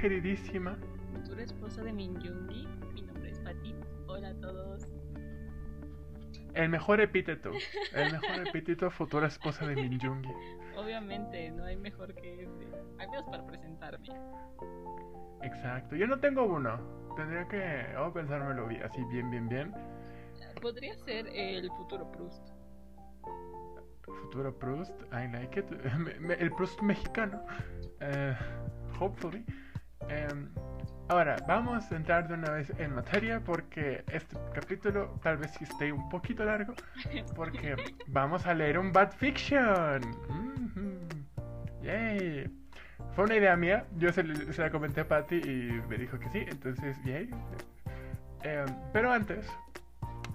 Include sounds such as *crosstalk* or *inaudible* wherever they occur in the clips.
queridísima futura esposa de Minjungi. Mi nombre es Pati. Hola a todos. el mejor epíteto, el mejor epíteto futura esposa de Minjungi. *laughs* Obviamente, no hay mejor que ese. Al menos para presentarme. Exacto, yo no tengo uno. Tendría que oh, pensármelo bien, así bien, bien, bien. Podría ser el futuro Proust. Futuro Proust, I like it. *laughs* El Proust mexicano. Eh, hopefully. Em, ahora, vamos a entrar de una vez en materia porque este capítulo tal vez esté un poquito largo. Porque *laughs* vamos a leer un Bad Fiction. Yay. Fue una idea mía. Yo se la comenté a Patty y me dijo que sí. Entonces, yay. Em, pero antes,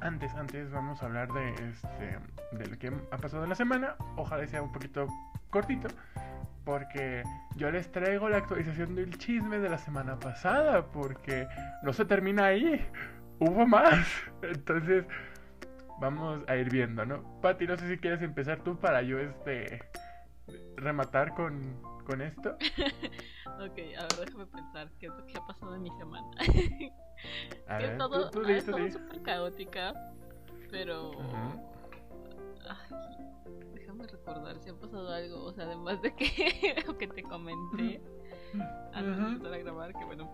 antes, antes vamos a hablar de este de lo que ha pasado en la semana. Ojalá sea un poquito cortito. Porque yo les traigo la actualización del chisme de la semana pasada. Porque no se termina ahí. Hubo más. *laughs* Entonces, vamos a ir viendo, ¿no? Pati, no sé si quieres empezar tú para yo este rematar con, con esto. *laughs* Ok, a ver, déjame pensar qué es lo que ha pasado en mi semana. *laughs* Que ver, todo, tú, tú súper caótica, pero... Ay, déjame recordar si ha pasado algo, o sea, además de que *laughs* lo que te comenté antes de empezar a grabar, que bueno,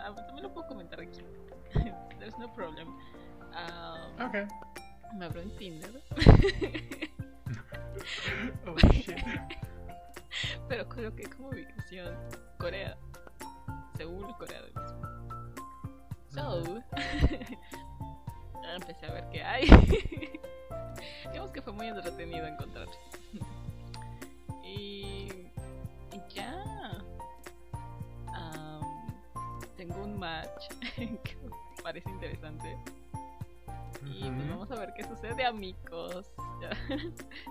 ah, también lo puedo comentar aquí. *laughs* There's no problem. Um, Ok. Me abro en Tinder, *laughs* Oh shit. pero coloqué como ubicación Corea, Seúl, Corea del Sur. So, empecé a ver qué hay. *laughs* Digamos que fue muy entretenido encontrar. *laughs* y, ya. Tengo un match *laughs* que parece interesante. Y pues vamos a ver qué sucede, amigos.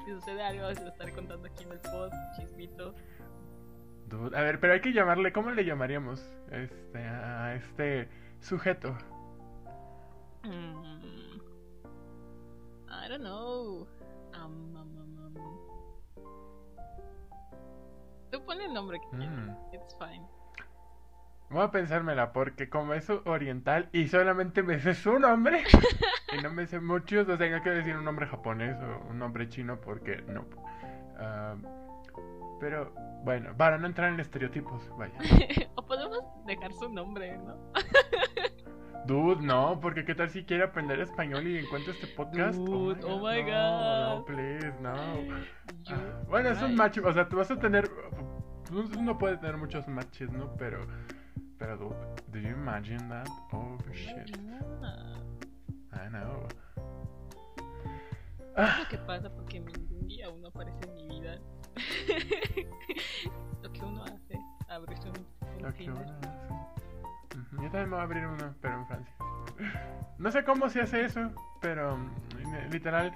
Si sucede algo, se lo estaré contando aquí en el pod, chismito. Dude, A ver, pero hay que llamarle, ¿cómo le llamaríamos? Este, a este sujeto. Mm, I don't know. Um, um. Tú ponle el nombre que quieras. Mm. It's fine. Voy a pensármela porque como es oriental y solamente me sé su nombre *laughs* y no me sé muchos, o sea, no quiero decir un nombre japonés o un nombre chino porque no. Ah, pero bueno, para no entrar en estereotipos, vaya. *laughs* o podemos dejar su nombre, ¿no? *laughs* Dude, no, porque qué tal si quiere aprender español y encuentra este podcast. Dude, oh my no, God. No, please, no. Ah, bueno, es un match, o sea, tú vas a tener. Uno puede tener muchos matches, ¿no? Pero. Pero, dude, do you imagine that? Oh shit. I know. Ah, lo que pasa porque mi aún no aparece en mi vida. *laughs* lo que uno hace, abrirse un, lo que uno hace. Yo también me voy a abrir uno, pero en Francia. No sé cómo se hace eso, pero mm, literal,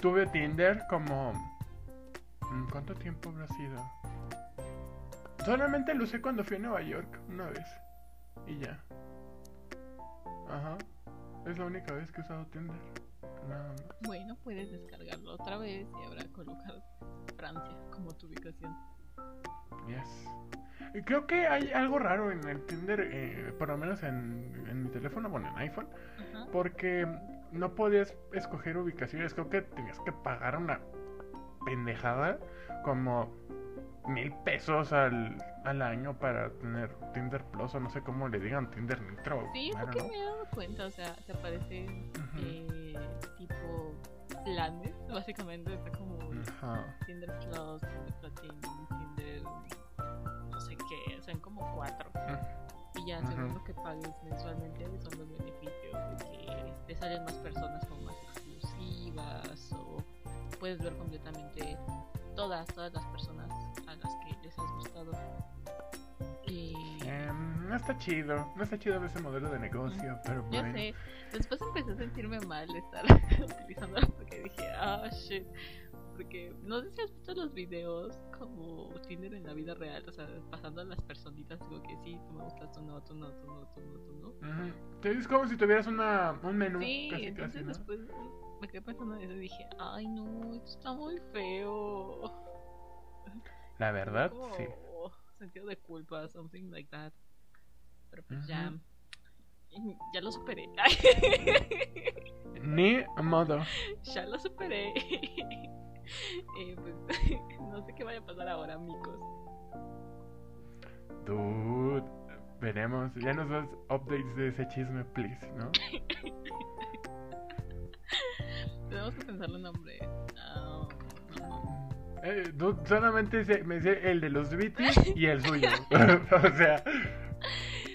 tuve Tinder como. mm, ¿Cuánto tiempo habrá sido? Solamente lo usé cuando fui a Nueva York una vez. Y ya. Ajá. Es la única vez que he usado Tinder. Bueno, puedes descargarlo otra vez y ahora colocar Francia como tu ubicación. Yes. Creo que hay algo raro en el Tinder, eh, por lo menos en, en mi teléfono, bueno, en iPhone, Ajá. porque no podías escoger ubicaciones. Creo que tenías que pagar una pendejada como mil pesos al, al año para tener Tinder Plus o no sé cómo le digan Tinder Nitro. Sí, I es lo don't que know. me he dado cuenta, o sea, te aparecen Ujú. eh, tipo planes, básicamente está como Ajá. Tinder Plus, Tinder Platinum, no sé qué, son como cuatro. Y ya, según Ujú. lo que pagues mensualmente, son los beneficios de que te salen más personas como más exclusivas o puedes ver completamente todas, todas las personas a las que les has gustado. Y Em, no está chido, no está chido ese modelo de negocio, pero ya bueno. sé, después empecé a sentirme mal de estar *laughs* utilizándolo porque dije, ah, shit. Porque no sé si has visto los videos como Tinder en la vida real, o sea, pasando a las personitas, digo que sí, tú me gustas, tú no, tú no, tú no, tú no, tú no. Sí, Es como si tuvieras una, un menú. Sí, casi, entonces casi, ¿no? después me quedé pensando en eso y dije, ay no, esto está muy feo. La verdad, como sí. sentido de culpa, something like that. Pero pues ya. Ya lo superé. Ni modo. *laughs* ya lo superé. *laughs* *laughs* Eh, pues, *laughs* no sé qué vaya a pasar ahora, amigos. Dude, veremos. Ya nos das updates de ese chisme, please, ¿no? *laughs* Tenemos que pensarle un nombre. Ah, Eh, dude, solamente sé- me sé el de los BTs y el suyo. o sea,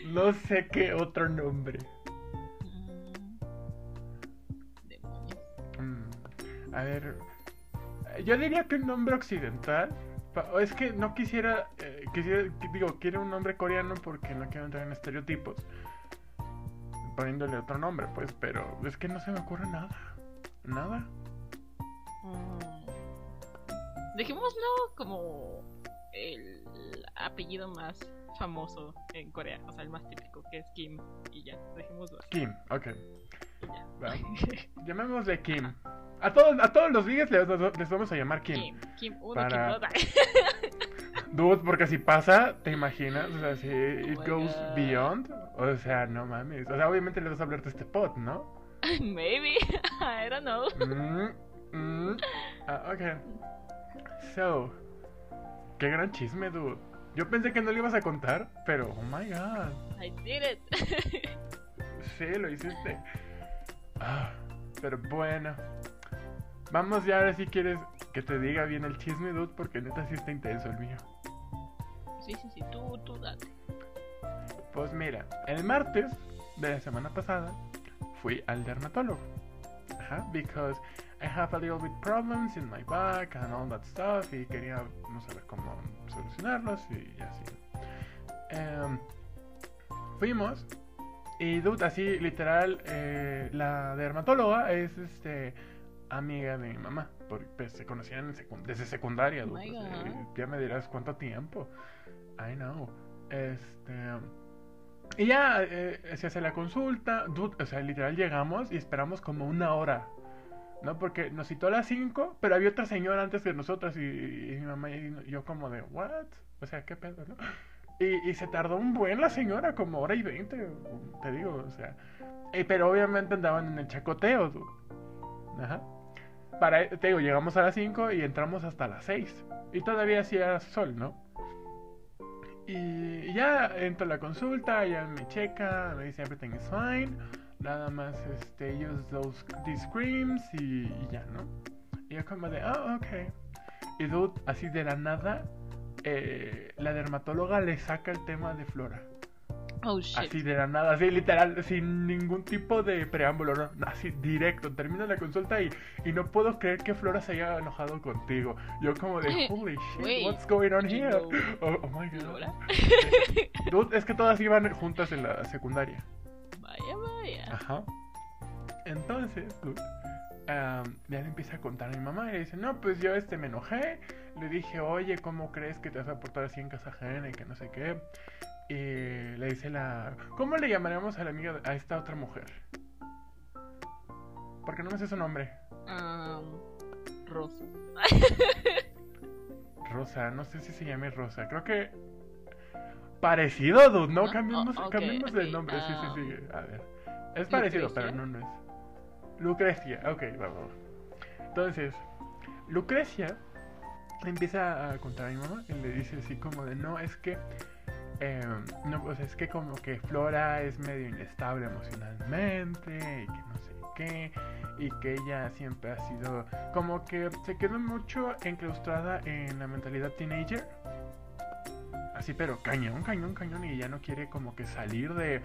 no sé qué otro nombre. mm, demonios. Mm, a ver, yo diría que un nombre occidental. Es que no quisiera, eh, quisiera, digo, quiero un nombre coreano porque no quiero entrar en estereotipos. Poniéndole otro nombre, pues, pero es que no se me ocurre nada. Nada. Mm. Dejémoslo como el apellido más famoso en Corea, o sea, el más típico, que es Kim, y ya, dejémoslo así, Kim, ok. *laughs* Llamémosle Kim. A todos, a todos los vigues les, les vamos a llamar Kim. Kim, Kim 1, Para- Kim 2. *laughs* Dude, porque si pasa, ¿te imaginas? O sea, si it Oh my goes God. beyond. O sea, no mames. O sea, obviamente le vas a hablar de este pod, ¿no? *laughs* Maybe, I don't know. Mm, mm. Ah, ok. So, qué gran chisme, dude. Yo pensé que no lo ibas a contar, pero oh my god. I did it. Sí, lo hiciste. Ah, pero bueno. Vamos ya ahora si quieres que te diga bien el chisme, dude, porque neta sí está intenso el mío. Sí, sí, sí, tú, tú date. Pues mira, el martes de la semana pasada fui al dermatólogo. Ajá, because I have a little bit problems in my back and all that stuff y quería no saber cómo solucionarlos y así. Em, fuimos y dude, así literal, eh, la dermatóloga es este amiga de mi mamá, porque pues, se conocían en secun- desde secundaria, Oh dude, my o sea, God. ya me dirás cuánto tiempo. I know. Este. Y ya eh, se hace la consulta. Dude, o sea, literal llegamos y esperamos como una hora. ¿No? Porque nos citó a las 5, pero había otra señora antes que nosotras y, y mi mamá y yo como de, ¿what? O sea, ¿qué pedo, no? Y, y se tardó un buen la señora, como hora y veinte, te digo, o sea. Eh, pero obviamente andaban en el chacoteo, dude. Ajá. Para, te digo, llegamos a las 5 y entramos hasta las 6. Y todavía hacía sol, ¿no? Y ya entro a la consulta, ya me checa, me dice everything is fine. Nada más este, use those, these creams y, y ya, ¿no? Y yo como de, ah, ok. Y dude, así de la nada, eh, la dermatóloga le saca el tema de Flora. Oh shit. Así de la nada, así literal, sin ningún tipo de preámbulo, no, así directo. Termina la consulta y, y no puedo creer que Flora se haya enojado contigo. Yo como de, *laughs* holy shit, Wait, what's going on here? *laughs* Oh, oh my god. *laughs* Dude, es que todas iban juntas en la secundaria. Vaya, vaya. Ajá. Entonces, dude, ya le empieza a contar a mi mamá y le dice, no, pues yo este me enojé. Le dije, oye, ¿cómo crees que te vas a portar así en casa ajena y que no sé qué? Y le dice la... ¿Cómo le llamaremos a la amiga, a esta otra mujer? Porque no me sé su nombre. Um, Rosa. *laughs* Rosa, no sé si se llame Rosa. Creo que... Parecido, dude, no, No, cambiemos, oh, cambiemos de ok, nombre. Sí, sí, sí. A ver. Es parecido, pero no, no es. Lucrecia, ok, vamos. Entonces, Lucrecia empieza a contar a mi mamá y le dice así como de, no, es que... eh, no, sea, es que como que Flora es medio inestable emocionalmente y que no sé qué, y que ella siempre ha sido como que se quedó mucho enclaustrada en la mentalidad teenager. Así, pero cañón, cañón, cañón, y ya no quiere como que salir de,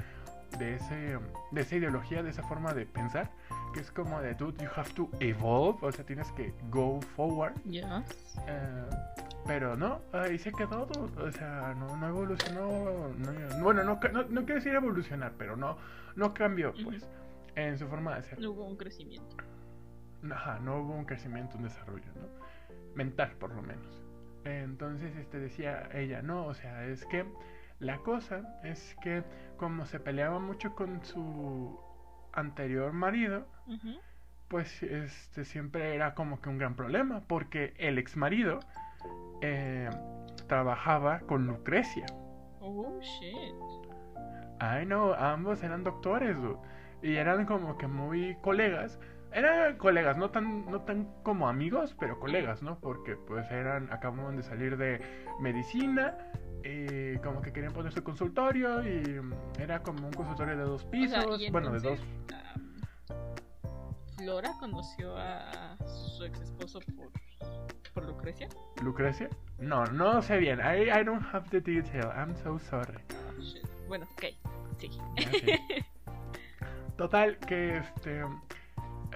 de, ese, de esa ideología, de esa forma de pensar, que es como de, dude, you have to evolve, o sea, tienes que go forward. Eh, pero no, ahí se quedó, o sea, no, no evolucionó, no- bueno, no, no, no quiero decir evolucionar, pero no, no cambió, pues, en su forma de ser. No hubo un crecimiento. Ajá, no hubo un crecimiento, un desarrollo, ¿no? Mental, por lo menos. Entonces, este decía ella, no, o sea, es que la cosa es que como se peleaba mucho con su anterior marido, pues este siempre era como que un gran problema, porque el ex marido eh, trabajaba con Lucrecia. Oh, shit. I know, ambos eran doctores, dude. Y eran como que muy colegas. Eran colegas, no tan, no tan como amigos, pero colegas, ¿no? Porque pues eran, acababan de salir de medicina. Y como que querían poner su consultorio y era como un consultorio de dos O sea, pisos, bueno, de dos. am, Flora conoció a su ex esposo por, por Lucrecia. ¿Lucrecia? No, no sé bien. I, I don't have the detail. I'm so sorry. Oh, shit. Bueno, ok, sí. *laughs* Total, que este.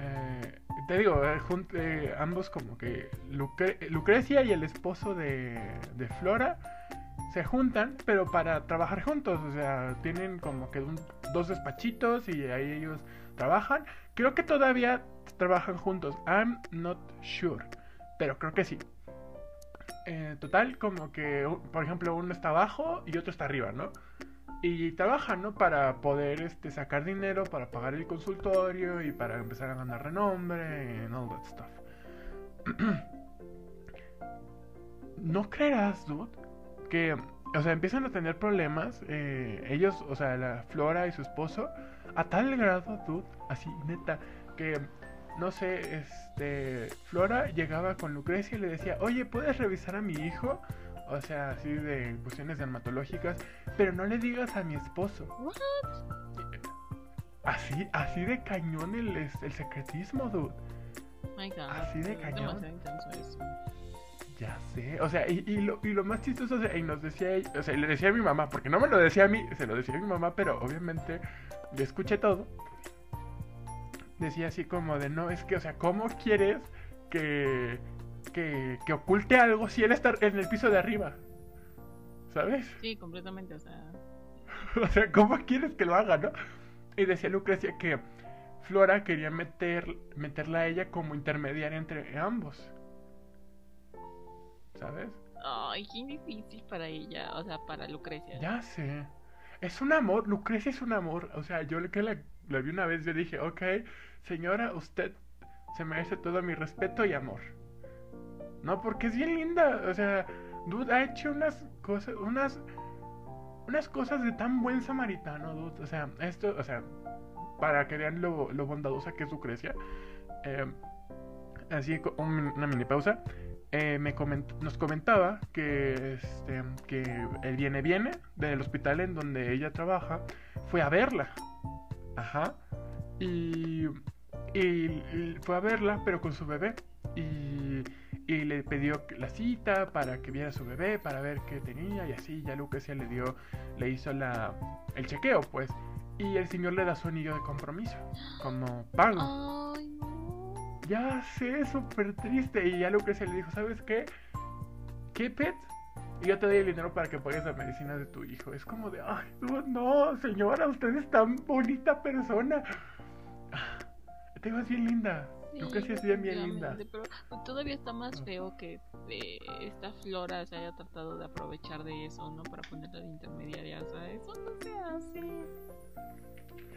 Eh, te digo, eh, eh, ambos como que Lucre- Lucrecia y el esposo de, Flora se juntan, pero para trabajar juntos. O sea, tienen como que dos despachitos y ahí ellos trabajan. Creo que todavía trabajan juntos. I'm not sure, pero creo que sí. Total, como que, por ejemplo, uno está abajo y otro está arriba, ¿no? Y trabajan, ¿no? Para poder este, sacar dinero, para pagar el consultorio y para empezar a ganar renombre and all that stuff. *clears throat* no creerás, dude, que, o sea, empiezan a tener problemas, eh, ellos, o sea, la Flora y su esposo, a tal grado, dude, así, neta, que, no sé, este, Flora llegaba con Lucrecia y le decía, oye, ¿puedes revisar a mi hijo? O sea, así de cuestiones dermatológicas, pero no le digas a mi esposo. What? Así, así de cañón el, el secretismo, dude. My God. Así de cañón. eso. Ya sé. O sea, y, y lo, y lo más chistoso, o sea, y nos decía o sea, y le decía a mi mamá, porque no me lo decía a mí, se lo decía a mi mamá, pero obviamente le escuché todo. Decía así como de, no, es que, o sea, ¿cómo quieres que, que, que oculte algo si él está en el piso de arriba? ¿Sabes? Sí, completamente, o sea. *laughs* O sea, ¿cómo quieres que lo haga, no? Y decía Lucrecia que Flora quería meter, meterla a ella como intermediaria entre ambos. ¿Sabes? Ay, qué difícil para ella, o sea, para Lucrecia. Ya sé. Es un amor, Lucrecia es un amor. O sea, yo que la, la vi una vez, yo dije, ok, señora, usted se merece todo mi respeto y amor. No, porque es bien linda. O sea, dude, ha hecho unas cosas, unas, unas cosas de tan buen samaritano, dude. O sea, esto, o sea, para que vean lo, lo bondadosa que es Lucrecia. eh, así, una mini pausa. eh, me nos comentaba que, este, que el viene viene del hospital en donde ella trabaja fue a verla. Ajá. Y, y, y fue a verla, pero con su bebé. Y, y le pidió la cita para que viera a su bebé, para ver qué tenía. Y así ya Lucrecia le dio, le hizo la, el chequeo, pues. Y el señor le da su anillo de compromiso, como pago. Ay, no. Ya sé, súper triste. Y ya Lucrecia le dijo, ¿sabes qué? ¿Qué pet? Y yo te doy el dinero para que pagues la medicina de tu hijo. Es como de, ay, no, no, señora, usted es tan bonita persona. Ah, Te ves bien linda. Sí, Lucrecia es bien, bien linda. Pero todavía está más feo que eh, esta Flora se haya tratado de aprovechar de eso, ¿no? Para ponerla de intermediaria, o sea, eso no se hace.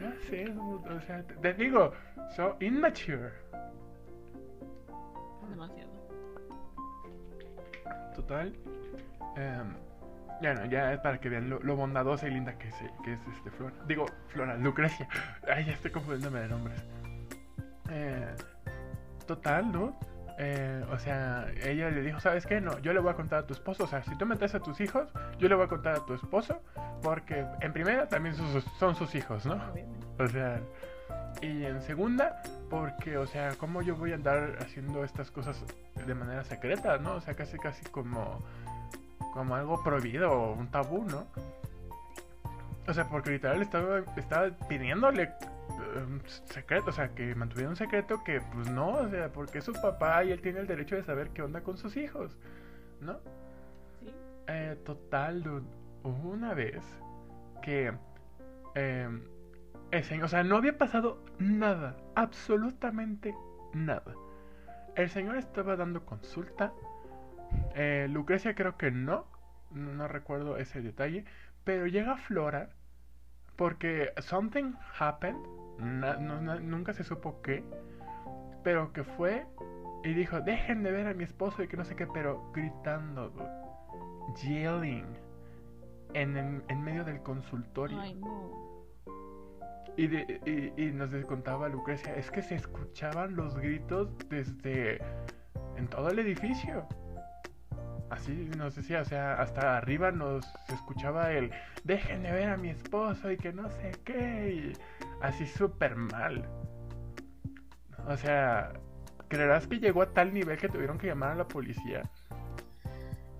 Ya sé, dude, o sea, te, te digo, so immature. Demasiado. Total. em, ya no, ya es para que vean lo, lo bondadosa y linda que es, que es este Flora. Digo, Flora, Lucrecia. Ay, ya estoy confundiéndome de nombres. Eh, total, ¿no? Eh, o sea, ella le dijo, ¿sabes qué? No, yo le voy a contar a tu esposo. O sea, si tú metes a tus hijos, yo le voy a contar a tu esposo. Porque en primera también son sus, son sus hijos, ¿no? Obviamente. O sea, y en segunda, porque, o sea, ¿cómo yo voy a andar haciendo estas cosas de manera secreta, ¿no? O sea, casi, casi como, como algo prohibido o un tabú, ¿no? O sea, porque literal estaba, estaba pidiéndole secreto, o sea, que mantuviera un secreto que, pues no, o sea, porque es su papá y él tiene el derecho de saber qué onda con sus hijos, ¿no? Sí. Eh, total, dude, hubo una vez que eh, el señor, o sea, no había pasado nada, absolutamente nada. El señor estaba dando consulta. eh, Lucrecia creo que no, no recuerdo ese detalle, pero llega Flora porque something happened, na- no- na- nunca se supo qué, pero que fue y dijo, dejen de ver a mi esposo y que no sé qué, pero gritando, yelling en, en, en medio del consultorio. Ay, no. Y, de- y, y nos contaba Lucrecia, es que se escuchaban los gritos desde en todo el edificio. Así nos decía, o sea, hasta arriba nos escuchaba el dejen de ver a mi esposo y que no sé qué. Y así súper mal. O sea, ¿creerás que llegó a tal nivel que tuvieron que llamar a la policía?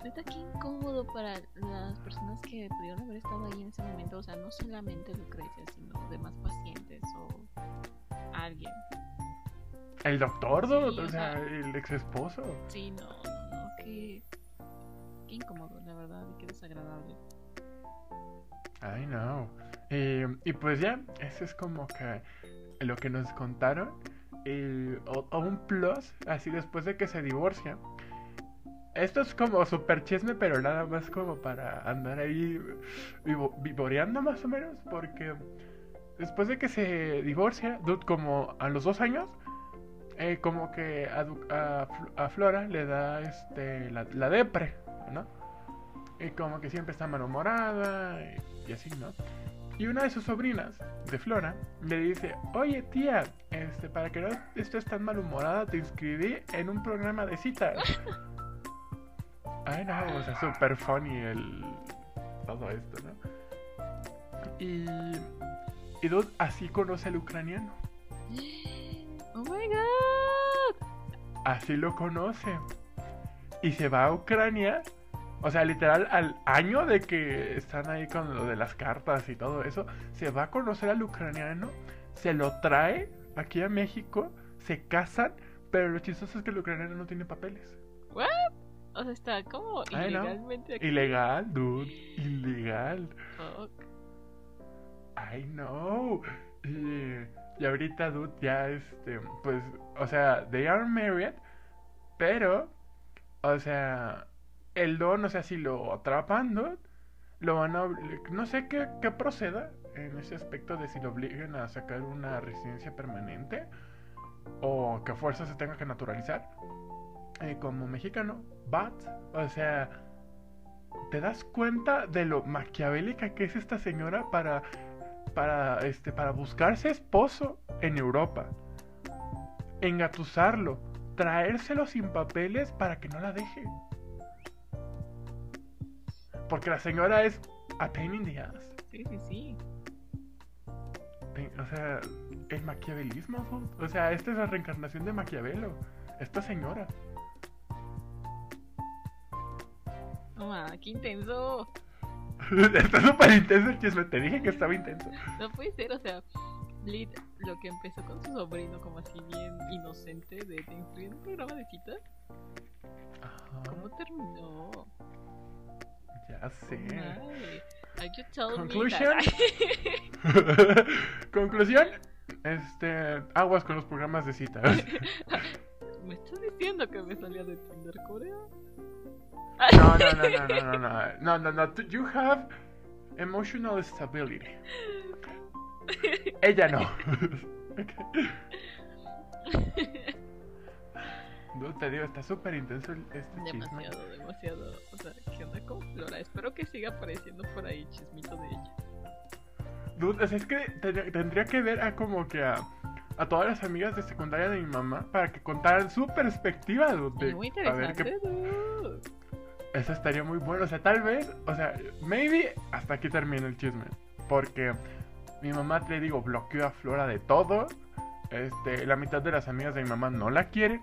Neta, qué incómodo para las personas que pudieron haber estado ahí en ese momento. O sea, no solamente Lucrecia, sino demás pacientes o alguien. El doctor. Sí, o o sea, sea- el ex esposo. Sí, no, no, no, qué, incómodo, la verdad, y qué desagradable. Ay, no. Eh, y pues ya, eso es como que lo que nos contaron. Eh, o, un plus, así después de que se divorcia. Esto es como super chisme, pero nada más como para andar ahí vivo- vivoreando más o menos. Porque después de que se divorcia, Dude, como a los dos años, eh, como que a, Flora le da este la, la depre, ¿no? Y como que siempre está malhumorada y, así, ¿no? Y una de sus sobrinas, de Flora, le dice, oye tía, este, para que no estés tan malhumorada, te inscribí en un programa de citas. Ay, no, o sea, súper funny el... todo esto, ¿no? Y... Y así conoce al ucraniano. ¡Oh my god! Así lo conoce. Y se va a Ucrania. O sea, literal, al año de que están ahí con lo de las cartas y todo eso, se va a conocer al ucraniano, se lo trae aquí a México, se casan, pero lo chistoso es que el ucraniano no tiene papeles. ¿What? O sea, está como Ay, no. ilegalmente aquí. Ilegal, dude, ilegal. Fuck. I know. Y, y ahorita, dude, ya este, pues, o sea, they are married, pero, o sea, el don, o sea, si lo atrapan, dude, lo van a, no sé qué, qué proceda en ese aspecto de si lo obliguen a sacar una residencia permanente o que a fuerza se tenga que naturalizar eh, como mexicano, but, o sea, ¿te das cuenta de lo maquiavélica que es esta señora para para este para buscarse esposo en Europa, engatusarlo, traérselo sin papeles para que no la deje. Porque la señora es a pain in the ass. Sí, sí, sí. O sea, el maquiavelismo, o sea, esta es la reencarnación de Maquiavelo. Esta señora. No, ma, qué intenso. *laughs* Está súper intenso el chisme. Te dije que estaba intenso. No puede ser, o sea, Lid, lo que empezó con su sobrino como así bien inocente de te inscribir en un programa de citas, Ajá, ¿cómo terminó? ya sé. Ay, are you telling Conclusion. me that- *laughs* Conclusión. Este, aguas con los programas de citas. *laughs* ¿Me estás diciendo que me salía de Tinder Corea? No, no, no, no, no, no, no, no, no, no. You have emotional stability. Ella no. *laughs* No, te digo, está súper intenso este chisme. demasiado, demasiado. O sea, ¿qué onda con Flora? Espero que siga apareciendo por ahí chismito de ella. Dude, o sea, es que ten- tendría que ver a como que a, a todas las amigas de secundaria de mi mamá para que contaran su perspectiva, dude. de- muy a ver interesante, qué dude. Eso estaría muy bueno. O sea, tal vez, o sea, maybe hasta aquí termina el chisme. Porque mi mamá, te digo, bloqueó a Flora de todo. Este, la mitad de las amigas de mi mamá no la quieren.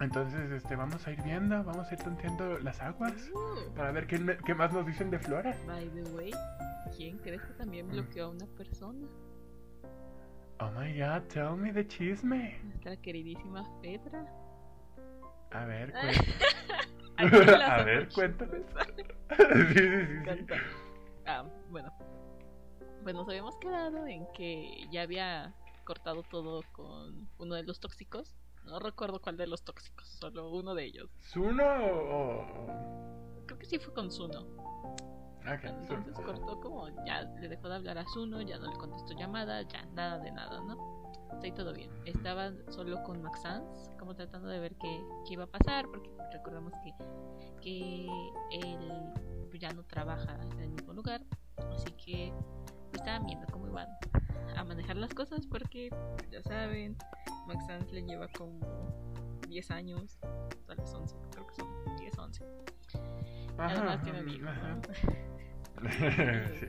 Entonces, este, vamos a ir viendo, vamos a ir tanteando las aguas Uh, para ver qué, qué más nos dicen de Flora. by the way, ¿quién crees que también Mm. bloqueó a una persona? Oh my god, tell me the chisme. Nuestra queridísima Petra. A ver, *laughs* la *laughs* A ver, cuéntame. *laughs* sí, sí, sí. Ah, bueno. Pues nos habíamos quedado en que ya había cortado todo con uno de los tóxicos. No recuerdo cuál de los tóxicos, solo uno de ellos. ¿Zuno o.? Creo que sí fue con Zuno. Ok, Entonces Zuno. cortó como ya le dejó de hablar a Zuno, ya no le contestó llamadas, ya nada de nada, ¿no? Estoy todo bien. Estaba solo con Maxans, como tratando de ver qué, qué iba a pasar, porque recordamos que, que él ya no trabaja en el mismo lugar, así que estaban viendo cómo iban a manejar las cosas, porque ya saben, Maxans le lleva como 10 años, tal vez 11, creo que son 10, 11. Además tiene ajá. ¿no? *laughs* *laughs* Sí.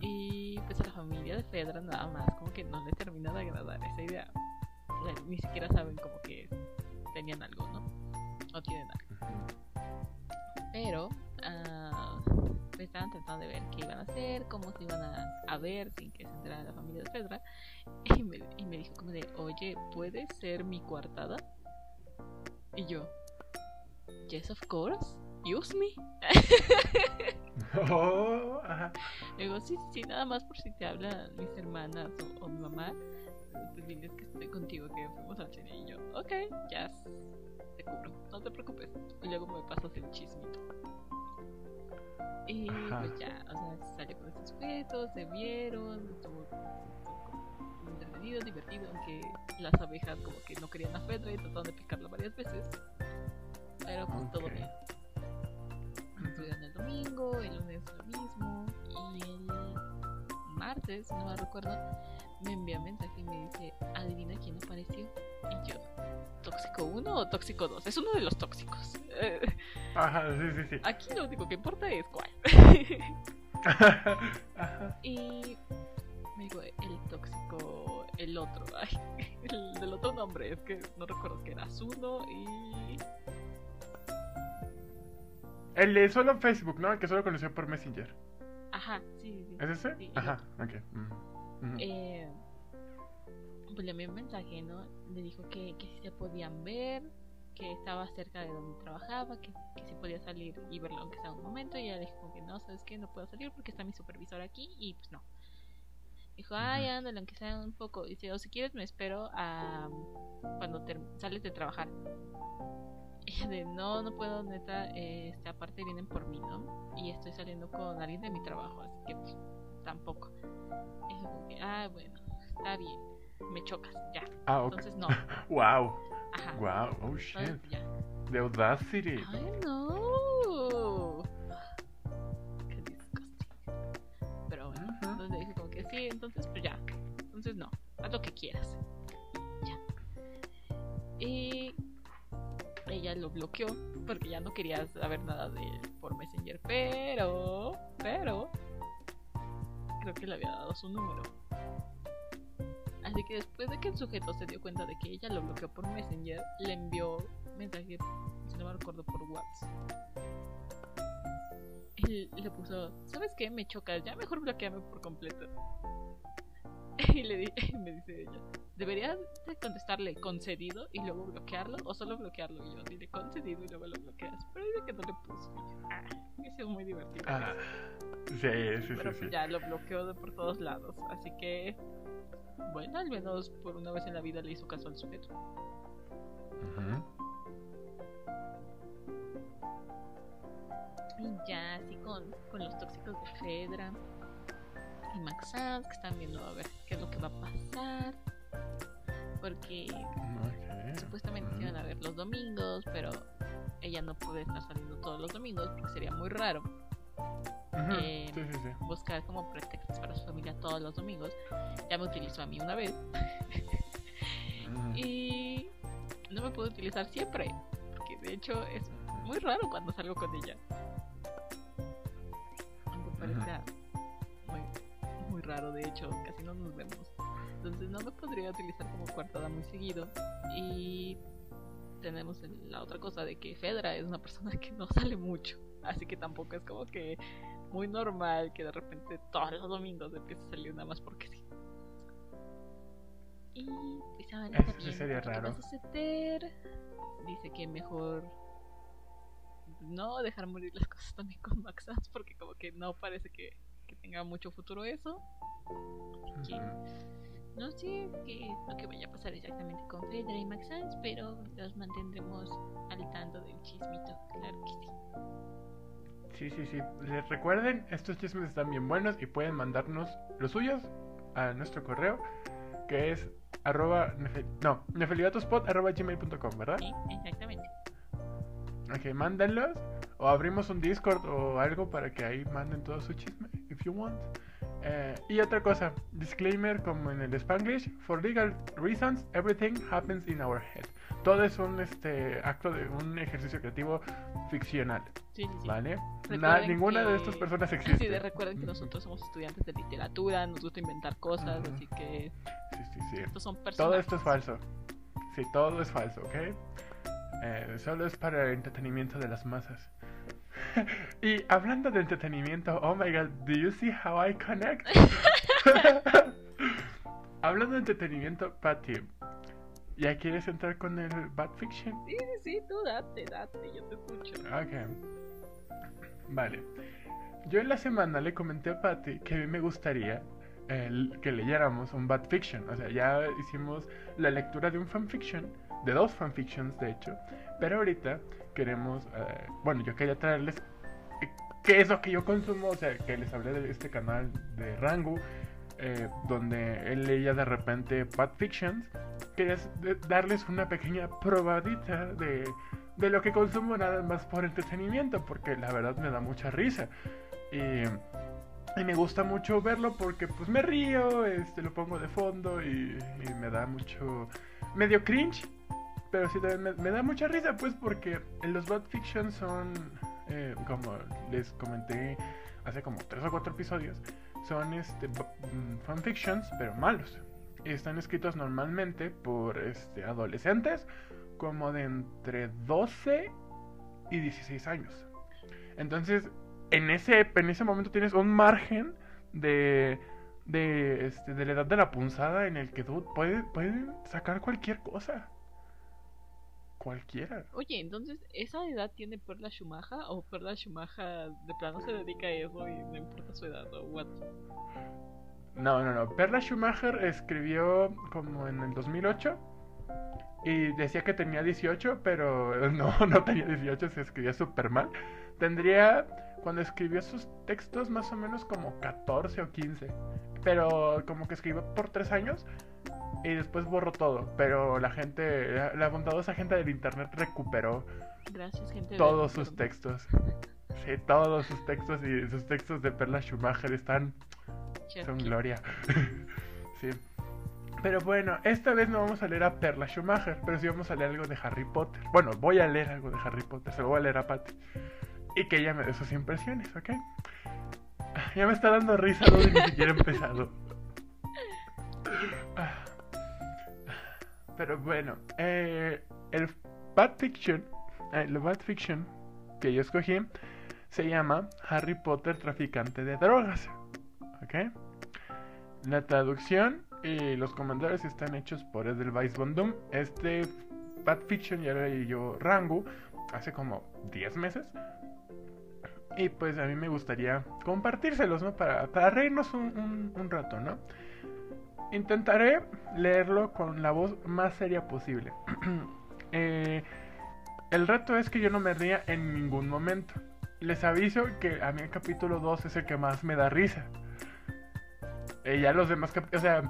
Y pues a la familia de Fedra nada más como que no le termina de agradar esa idea. O sea, ni siquiera saben como que tenían algo, ¿no? O tienen algo. Pero ah, estaban tratando de ver qué iban a hacer, cómo se iban a, a ver sin que se enterara la familia de Fedra. Y me, y me dijo como de, oye, ¿puedes ser mi coartada? Y yo, yes of course, use me. *laughs* Oh, ajá. Digo, sí, sí, nada más por si te hablan mis hermanas o, o mi mamá, pues diles que estoy contigo, que fuimos al cine y yo, ok, ya te cubro, no te preocupes. Y luego me pasas el chismito. Y Ajá. pues ya, o sea, salió con estos sujetos, se vieron, estuvo entretenido, divertido, aunque las abejas como que no querían a Fedra y trataron de picarla varias veces. Pero pues todo Ok. bien. El domingo, el lunes lo mismo y el martes, no me recuerdo, me envía un mensaje y me dice, adivina quién apareció. Y yo, ¿tóxico 1 o tóxico 2? Es uno de los tóxicos. *laughs* Ajá, sí, sí, sí. aquí lo único que importa es cuál. Ajá. *laughs* y me dijo, el tóxico, el otro, *laughs* ay, el del otro nombre, es que no recuerdo que era Zuno y... El de solo Facebook, ¿no? El que solo conoció por Messenger. Ajá, sí, sí. ¿Es ese? Sí, Ajá, ok. Eh, pues le envié un mensaje, ¿no? Le dijo que, que sí se podían ver, que estaba cerca de donde trabajaba, que, que sí podía salir y verlo aunque sea un momento. Y ella dijo que no, ¿sabes qué? No puedo salir porque está mi supervisor aquí y pues no. Dijo, ay, ándale, aunque sea un poco. Dice, o si quieres me espero a cuando ter- sales de trabajar. *laughs* De, no, no puedo, neta, eh, este, aparte vienen por mí, ¿no? Y estoy saliendo con alguien de mi trabajo, así que pues, tampoco. Dijo como que, ah, bueno, está bien, me chocas, ya. Ah. Entonces no, *laughs* Wow. ajá. Wow. Oh Entonces, shit. ya. The audacity. Ay, no. Qué disgusting. Pero bueno, Ujú. entonces le dije como que sí, entonces pues ya. Entonces no, haz lo que quieras. Ya. Y ella lo bloqueó porque ya no quería saber nada de él por Messenger, pero, pero, creo que le había dado su número. Así que después de que el sujeto se dio cuenta de que ella lo bloqueó por Messenger, le envió mensaje, si no me recuerdo, por WhatsApp. Y le puso, ¿sabes qué? Me chocas, ya mejor bloqueame por completo. *laughs* Y le di- y me dice ella, ¿deberías de contestarle concedido y luego bloquearlo o solo bloquearlo? Y yo, dile concedido y luego lo bloqueas. Pero dice que no le puso. Ah, hizo muy divertido. Ah, sí, sí, Pero sí, sí. ya lo bloqueó de por todos lados. Así que, bueno, al menos por una vez en la vida le hizo caso al sujeto. Ujú. Y ya así con, con los tóxicos de Fedra y Max Sanz, que están viendo a ver qué es lo que va a pasar. Porque supuestamente se iban a ver los domingos, pero ella no puede estar saliendo todos los domingos porque sería muy raro eh, Sí, sí, sí. buscar como pretextos para su familia todos los domingos. Ya me utilizó a mí una vez y no me puedo utilizar siempre, porque de hecho es muy raro cuando salgo con ella. Aunque parezca raro, de hecho, casi no nos vemos. Entonces no me podría utilizar como coartada muy seguido. Y tenemos la otra cosa de que Fedra es una persona que no sale mucho. Así que tampoco es como que muy normal que de repente todos los domingos empiece a salir nada más porque sí. Y pues Eso sí sería raro. Dice que mejor no dejar morir las cosas también con Max Sanz porque como que no parece que tenga mucho futuro eso. Que no sé qué es lo que vaya a pasar exactamente con Fedra y Max Sanz, pero los mantendremos al tanto del chismito, claro que sí. Sí, sí, sí. Les recuerden, estos chismes están bien buenos y pueden mandarnos los suyos a nuestro correo que es arroba nefe- no, nefeliatospot arroba gmail.com, ¿verdad? Sí, exactamente. Ok, mándenlos. O abrimos un Discord o algo para que ahí manden todo su chisme, if you want. Eh, y otra cosa, disclaimer como en el Spanglish, for legal reasons, everything happens in our head. Todo es un este acto de un ejercicio creativo ficcional, Sí, sí, sí. ¿vale? Na- ninguna de que- estas personas *laughs* Sí, existe. de- recuerden que nosotros somos estudiantes de literatura, nos gusta inventar cosas, Ujú. así que Sí, sí, sí. estos son personas. Todo esto es falso. Sí, todo es falso, ¿ok? Eh, solo es para el entretenimiento de las masas. Y hablando de entretenimiento, oh my god, do you see how I connect? *laughs* hablando de entretenimiento, Patty, ¿ya quieres entrar con el Bad Fiction? Sí, sí, sí, tú date, date, yo te escucho. Ok. Vale. Yo en la semana le comenté a Patty que a mí me gustaría que leyéramos un Bad Fiction. O sea, ya hicimos la lectura de un fanfiction, de dos fanfictions de hecho. Pero ahorita queremos, eh, bueno, yo quería traerles qué es lo que yo consumo. O sea, que les hablé de este canal de Rangu, eh, donde él leía de repente Bad Fictions. Quería darles una pequeña probadita de de lo que consumo nada más por entretenimiento, porque la verdad me da mucha risa. Y, y me gusta mucho verlo porque pues me río, este, lo pongo de fondo y, y me da mucho... medio cringe, pero sí también me, da mucha risa pues porque los bad fiction son, eh, como les comenté hace como tres o cuatro episodios, son este, mm, fanfictions pero malos. Están escritos normalmente por este, adolescentes como de entre 12 y 16 años. Entonces, en ese, en ese momento tienes un margen de, de, este, de la edad de la punzada en el que dude, puede, pueden sacar cualquier cosa. Cualquiera. Oye, entonces, ¿esa edad tiene Perla Schumacher o Perla Schumacher de plano se dedica a eso y no importa su edad o what? No, no, no. Perla Schumacher escribió como en el 2008 y decía que tenía 18, pero *laughs* no, no tenía 18, se escribía súper mal. Tendría, cuando escribió sus textos, más o menos como 14 o 15. Pero como que escribió por 3 años y después borró todo. Pero la gente, la, la bondadosa gente del internet recuperó Gracias, gente. de- todos sus textos. Sí, todos sus textos y sus textos de Perla Schumacher están son gloria. *laughs* sí. Pero bueno, esta vez no vamos a leer a Perla Schumacher, pero sí vamos a leer algo de Harry Potter. Bueno, voy a leer algo de Harry Potter, se lo voy a leer a Patty. Y que ella me dé sus impresiones, ¿ok? Ya me está dando risa, no ni siquiera he empezado. *laughs* Pero bueno, eh, el Bad Fiction, eh, el Bad Fiction que yo escogí se llama Harry Potter traficante de drogas. ¿Ok? La traducción y los comentarios están hechos por Edelweiss Bondum. Este Bad Fiction ya lo yo Rangu hace como 10 meses. Y pues a mí me gustaría compartírselos, ¿no? Para, para reírnos un- un rato, ¿no? Intentaré leerlo con la voz más seria posible. *clears throat* Eh, el reto es que yo no me ría en ningún momento. Les aviso que a mí el capítulo 2 es el que más me da risa. Eh, ya los demás capítulos, o sea,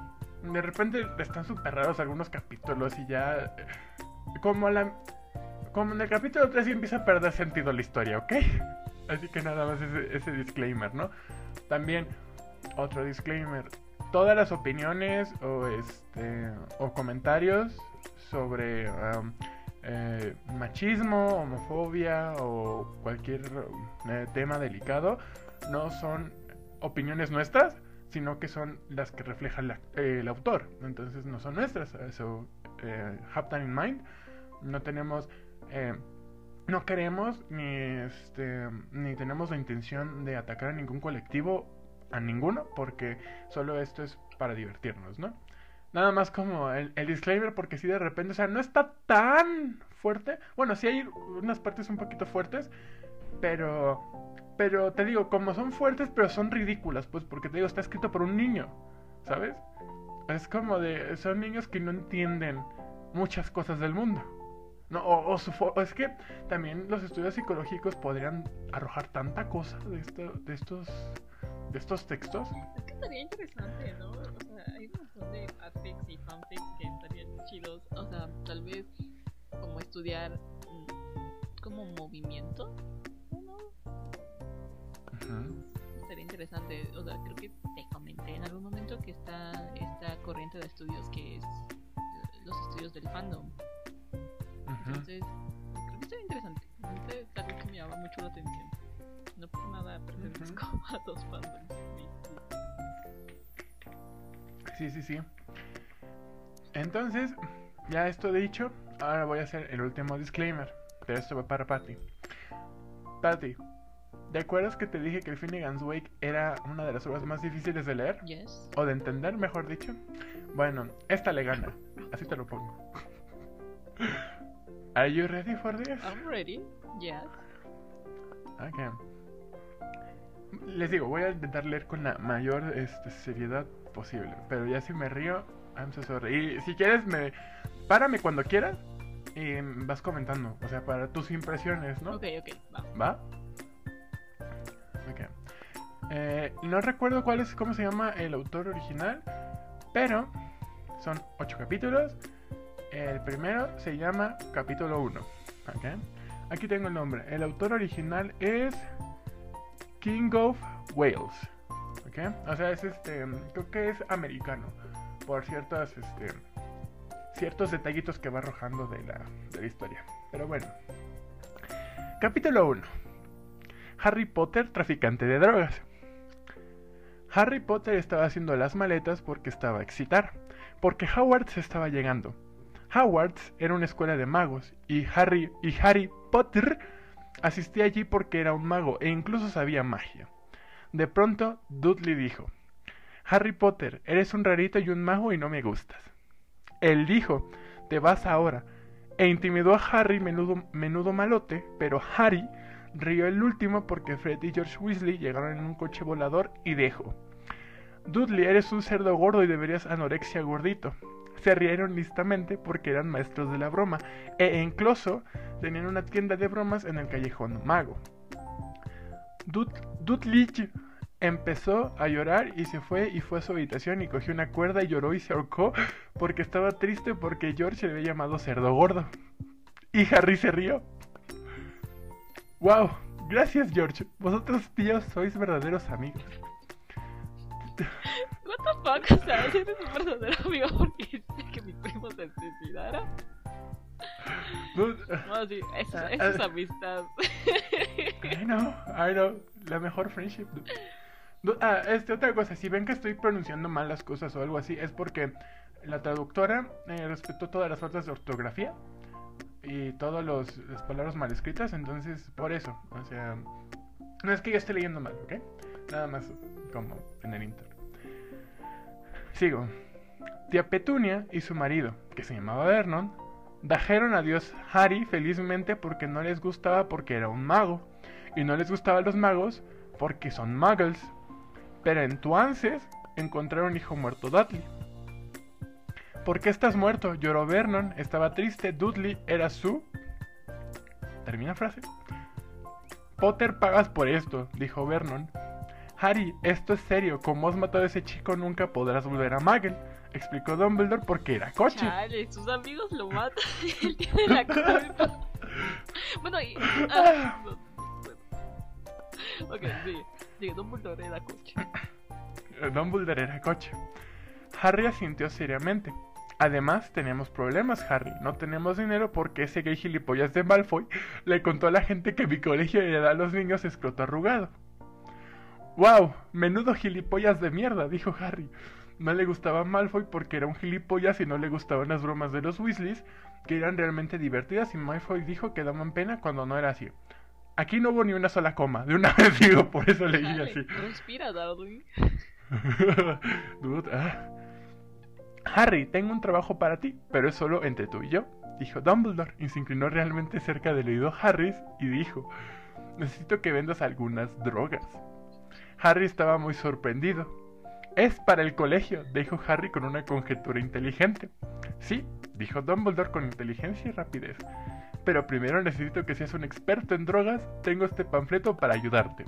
de repente están súper raros algunos capítulos y ya... eh, Como, la, como en el capítulo 3 sí empieza a perder sentido la historia, ¿ok? *laughs* Así que nada más ese disclaimer, ¿no? También, otro disclaimer. Todas las opiniones o, este, o comentarios sobre um, eh, machismo, homofobia o cualquier eh, tema delicado no son opiniones nuestras, sino que son las que refleja el autor. Entonces no son nuestras. So, eh, have that in mind. No tenemos, no queremos ni, este, ni tenemos la intención de atacar a ningún colectivo, a ninguno, porque solo esto es para divertirnos, ¿no? Nada más como el, disclaimer, porque si de repente, o sea, no está tan fuerte. Bueno, sí hay unas partes un poquito fuertes, pero, pero te digo, como son fuertes, pero son ridículas, pues, porque te digo, está escrito por un niño, ¿sabes? Es como de, son niños que no entienden muchas cosas del mundo. No, o, su es que también los estudios psicológicos podrían arrojar tanta cosa de, esto, de estos de estos textos. Es que estaría interesante, ¿no? O sea, hay un montón de fics y fanfics que estarían chidos. O sea, tal vez como estudiar mm, como movimiento, ¿no? Sería interesante. O sea, creo que te comenté en algún momento que está esta corriente de estudios que es los estudios del fandom. Entonces, creo que sería interesante. Es algo que me llama mucho la atención. No por nada pertenezco a dos fandoms. Sí, sí, sí. Entonces, ya esto dicho, ahora voy a hacer el último disclaimer. Pero esto va para Patty. Patty, ¿te acuerdas que te dije que el Finnegan's Wake era una de las obras más difíciles de leer? Yes. O de entender, mejor dicho. Bueno, esta le gana. Así te lo pongo. Are you ready for this? I'm ready. Yes. Okay. Les digo, voy a intentar leer con la mayor este, seriedad posible. Pero ya si me río, I'm so sorry. Y si quieres, me párame cuando quieras y vas comentando. O sea, para tus impresiones, ¿no? Ok, ok, va. ¿Va? Ok. Eh, no recuerdo cuál es, cómo se llama el autor original, pero son ocho capítulos. El primero se llama capítulo 1. ¿ok? Aquí tengo el nombre. El autor original es King of Wales. ¿ok? O sea, es este, creo que es americano. Por ciertos, este, ciertos detallitos que va arrojando de la, de la historia. Pero bueno. Capítulo 1. Harry Potter, traficante de drogas. Harry Potter estaba haciendo las maletas porque estaba a excitar, porque Hogwarts estaba llegando. Hogwarts era una escuela de magos y Harry y Harry Potter asistía allí porque era un mago e incluso sabía magia. De pronto, Dudley dijo: Harry Potter, eres un rarito y un mago y no me gustas. Él dijo: Te vas ahora. E intimidó a Harry menudo, menudo malote, pero Harry rió el último porque Fred y George Weasley llegaron en un coche volador y dijo: Dudley, eres un cerdo gordo y deberías anorexia gordito. Se rieron listamente porque eran maestros de la broma e incluso tenían una tienda de bromas en el callejón mago. Dud Dudley empezó a llorar y se fue y fue a su habitación y cogió una cuerda y lloró y se ahorcó porque estaba triste porque George le había llamado cerdo gordo. Y Harry se rió. ¡Wow! Gracias George. Vosotros tíos sois verdaderos amigos. *laughs* What the fuck, o sea, eres un verdadero amigo porque hiciste que mi primo se suicidara. Dude, No, sí, eso, Ah, eso es ah. amistad. I know, I know. La mejor friendship. ah, este, otra cosa, si ven que estoy pronunciando mal las cosas o algo así, es porque la traductora eh, respetó todas las faltas de ortografía y todas las palabras mal escritas, entonces por eso, o sea, no es que yo esté leyendo mal, ¿ok? Nada más como en el inter. Sigo. Tía Petunia y su marido, que se llamaba Vernon, Dajeron a Dios Harry felizmente porque no les gustaba porque era un mago. Y no les gustaban los magos porque son muggles. Pero entonces encontraron hijo muerto Dudley. ¿Por qué estás muerto? Lloró Vernon. Estaba triste. Dudley era su... ¿Termina frase? Potter pagas por esto, dijo Vernon. Harry, esto es serio. Como has matado a ese chico nunca podrás volver a Muggle. Explicó Dumbledore porque era coche. Chale, sus amigos lo *laughs* matan él tiene la culpa. Bueno, y. ah, no. Ok, sí. Sí, Dumbledore era coche. Dumbledore era coche. Harry asintió seriamente. Además, tenemos problemas, Harry. No tenemos dinero porque ese gay gilipollas de Malfoy le contó a la gente que mi colegio le da a los niños escroto arrugado. ¡Wow! Menudo gilipollas de mierda, dijo Harry. No le gustaba Malfoy porque era un gilipollas y no le gustaban las bromas de los Weasleys, que eran realmente divertidas y Malfoy dijo que daban pena cuando no era así. Aquí no hubo ni una sola coma, de una *laughs* vez digo, por eso leí Chale, así. respira, Darwin. *laughs* Dude, ah. Harry, tengo un trabajo para ti, pero es solo entre tú y yo, dijo Dumbledore, y se inclinó realmente cerca del oído Harris y dijo, necesito que vendas algunas drogas. Harry estaba muy sorprendido. Es para el colegio, dijo Harry con una conjetura inteligente. Sí, dijo Dumbledore con inteligencia y rapidez. Pero primero necesito que seas un experto en drogas. Tengo este panfleto para ayudarte.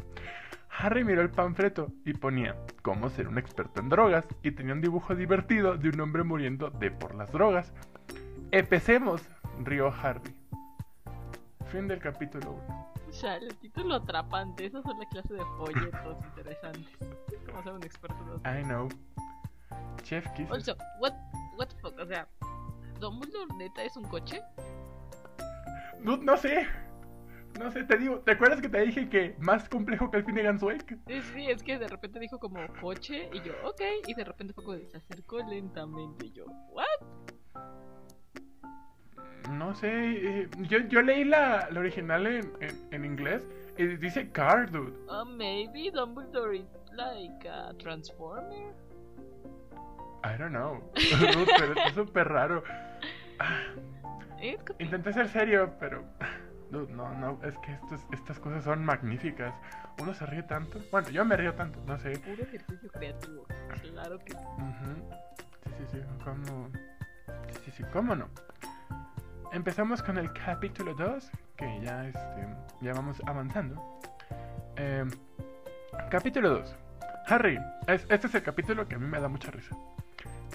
Harry miró el panfleto y ponía cómo ser un experto en drogas y tenía un dibujo divertido de un hombre muriendo de por las drogas. Empecemos, rió Harry. Fin del capítulo 1. El título atrapante, esas son la clase de folletos interesantes. Como ser un experto en I know. Chef Kiss. Also, what, what the fuck, o sea, ¿Dumbledore neta es un coche? No, no sé. No sé, te digo, ¿te acuerdas que te dije que más complejo que el Finnegan's Wake? Sí, sí, es que de repente dijo como coche y yo, ok, y de repente fue como se acercó lentamente y yo, what? No sé, yo, yo leí la, la original en, en, en inglés y dice car, dude. Uh, maybe Dumbledore is like a transformer? I don't know. *laughs* Dude, pero está súper raro. Intenté ser serio, pero... Dude, no, no, es que estos- estas cosas son magníficas. Uno se ríe tanto. Bueno, yo me río tanto, no sé. puro ejercicio creativo, claro que sí. Ujú. Sí, sí, sí, ¿cómo? Sí, sí, sí, ¿cómo no? Empezamos con el capítulo 2, que ya, este, ya vamos avanzando. Em, capítulo 2. Harry, es- este es el capítulo que a mí me da mucha risa.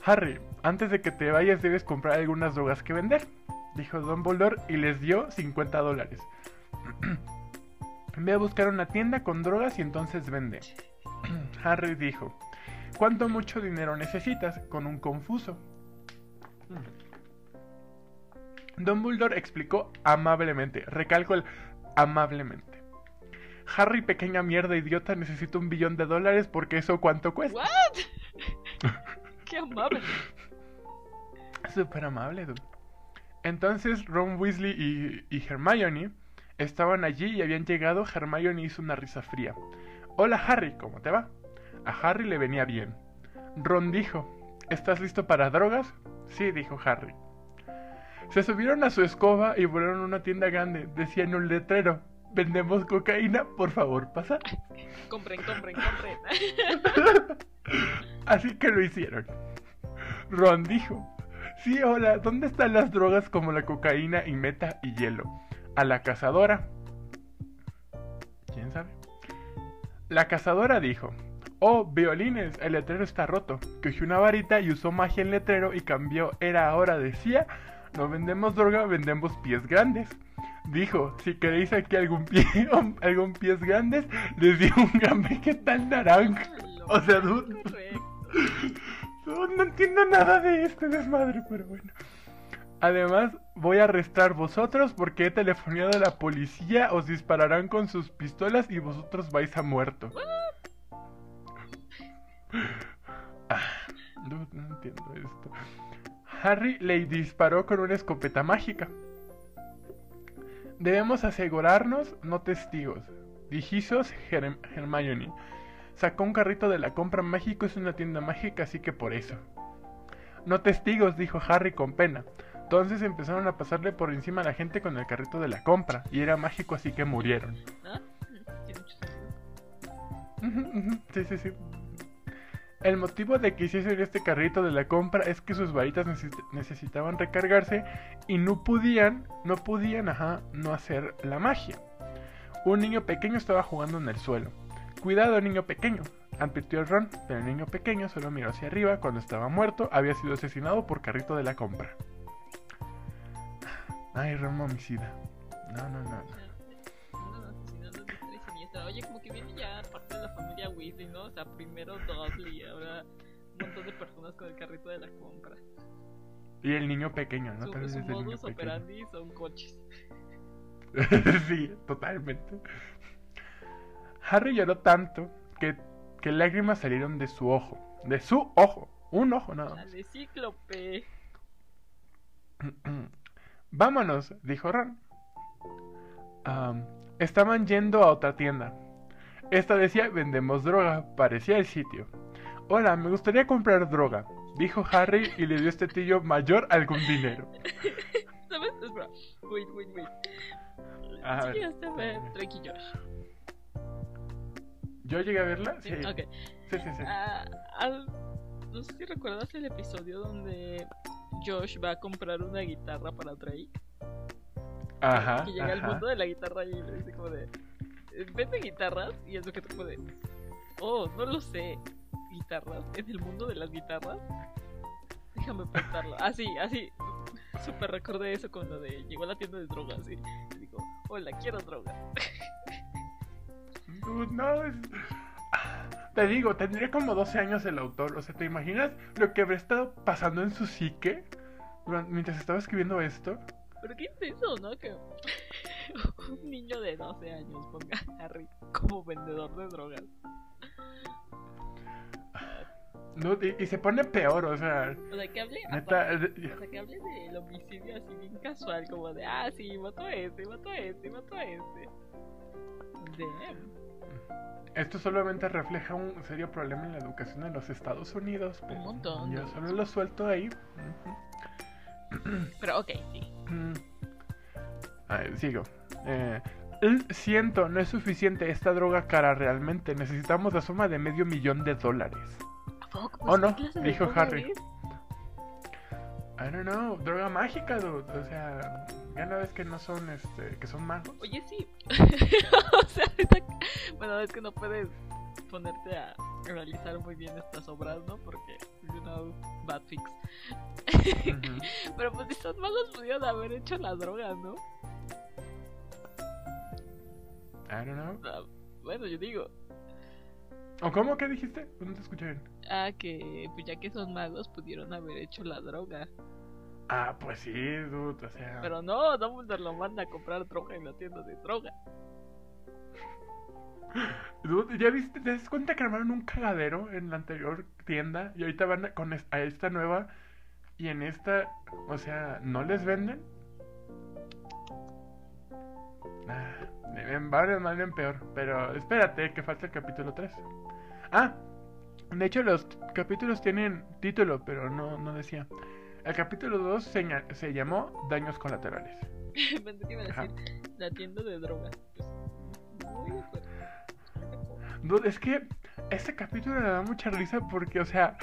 Harry, antes de que te vayas debes comprar algunas drogas que vender, dijo Dumbledore y les dio 50 dólares. *clears throat* Ve a buscar una tienda con drogas y entonces vende. *clears throat* Harry dijo, ¿Cuánto mucho dinero necesitas? Con un confuso. Dumbledore explicó amablemente, recalco el amablemente. Harry, pequeña mierda idiota, necesita un billón de dólares porque eso cuánto cuesta. ¿What? *laughs* Qué amable. Súper amable, dude. Entonces Ron Weasley y, y Hermione estaban allí y habían llegado. Hermione hizo una risa fría. Hola Harry, ¿cómo te va? A Harry le venía bien. Ron dijo, ¿estás listo para drogas? Sí, dijo Harry. Se subieron a su escoba y volaron a una tienda grande. Decía en un letrero, vendemos cocaína, por favor, pasa. Compren, compren, compren. *laughs* Así que lo hicieron. Ron dijo, sí, hola, ¿dónde están las drogas como la cocaína y meta y hielo? A la cazadora. ¿Quién sabe? La cazadora dijo, oh, violines, el letrero está roto. Cogió una varita y usó magia en letrero y cambió, era ahora, decía, no vendemos droga, vendemos pies grandes. Dijo, si queréis aquí algún pie, *laughs* algún pies grandes, les dio un gran vegetal naranja. O sea, dude. No, no entiendo nada de este desmadre, pero bueno. Además, voy a arrestar vosotros porque he telefoneado a la policía, os dispararán con sus pistolas y vosotros vais a muerto. Ah, no, no entiendo esto. Harry le disparó con una escopeta mágica. Debemos asegurarnos, no testigos. Dijizos Herm- Hermione. Sacó un carrito de la compra mágico, es una tienda mágica, así que por eso. No testigos, dijo Harry con pena. Entonces empezaron a pasarle por encima a la gente con el carrito de la compra, y era mágico, así que murieron. ¿Ah? Ujú, Sí, sí, sí. El motivo de que hiciesen este carrito de la compra es que sus varitas necesi- necesitaban recargarse y no podían, no podían, ajá, no hacer la magia. Un niño pequeño estaba jugando en el suelo. Cuidado, niño pequeño, advirtió Ron, pero el niño pequeño solo miró hacia arriba cuando estaba muerto, había sido asesinado por carrito de la compra. Ay, Ron homicida. No, no, no, no. Oye, como que viene ya parte de la familia Weasley, ¿no? O sea, primero Dudley, ahora un montón de personas con el carrito de la compra. Y el niño pequeño, ¿no? su Tal vez su es el niño modus pequeño. operandi son coches. *laughs* sí, totalmente. Harry lloró tanto que, que lágrimas salieron de su ojo. De su ojo. Un ojo nada más. Dale, cíclope. *clears throat* Vámonos, dijo Ron. Am, estaban yendo a otra tienda. Esta decía vendemos droga. Parecía el sitio. Hola, me gustaría comprar droga. Dijo Harry y le dio a este tío mayor algún dinero. *laughs* ¿Sabes? Espera. Wait, wait, wait. A Sí, ver Drake Josh. ¿Yo llegué a verla? Sí, Sí. ok. Sí, sí, sí. Al- no sé si recuerdas el episodio donde Josh va a comprar una guitarra para Drake. Ajá. que llega al ajá. mundo de la guitarra y le dice como de... vende guitarras y el sujeto puede. Oh, no lo sé. Guitarras. En el mundo de las guitarras. Déjame pensarlo. Así, así. Súper recordé eso cuando de llegó a la tienda de drogas y digo, hola, quiero droga. Dude, no, es... Te digo, tendría como 12 años el autor. O sea, ¿te imaginas lo que habría estado pasando en su psique mientras estaba escribiendo esto? Pero qué intenso, ¿no? Que *laughs* un niño de 12 años ponga a Harry como vendedor de drogas. No, y, y se pone peor, o sea, O sea, que hable. neta. aparte- eh, O sea, que hable del homicidio así bien casual, como de, ah, sí, mató a este, mató a este, mató a este. Damn. Esto solamente refleja un serio problema en la educación en los Estados Unidos. pero montón, Yo solo lo suelto ahí. Ujú. *clears throat* Pero ok, sí. A ver, sigo. Eh, siento, no es suficiente esta droga cara realmente. Necesitamos la suma de medio millón de dólares. ¿A poco? Oh, no, ¿Qué clase de dijo Harry. es? I don't know, droga mágica, dude. O sea, ya no ves que no son, este, que son magos. Oye, sí. *laughs* o sea. Bueno, es que no puedes ponerte a realizar muy bien estas obras, ¿no? Porque, you know, bad fix. *laughs* Pero pues estos magos pudieron haber hecho las drogas, ¿no? I don't know. Ah, bueno, yo digo, ¿O cómo? ¿Qué dijiste? No te escuché bien. ah, que pues ya que son magos pudieron haber hecho la droga. Ah, pues sí, dude, o sea. Pero no, Dumbledore lo manda a comprar droga en la tienda de droga. ¿Ya viste? ¿Te das cuenta que armaron un cagadero en la anterior tienda? Y ahorita van a- con es- a esta nueva. Y en esta, o sea, ¿no les venden? Ah, en varios más bien peor. Pero espérate, que falta el capítulo 3. Ah, de hecho los capítulos tienen título, pero no, no decía. El capítulo 2 se, se llamó Daños Colaterales. *laughs* Pensé que iba a Ajá. decir la tienda de drogas. Pues, muy. Dude, es que este capítulo me da mucha risa porque, o sea,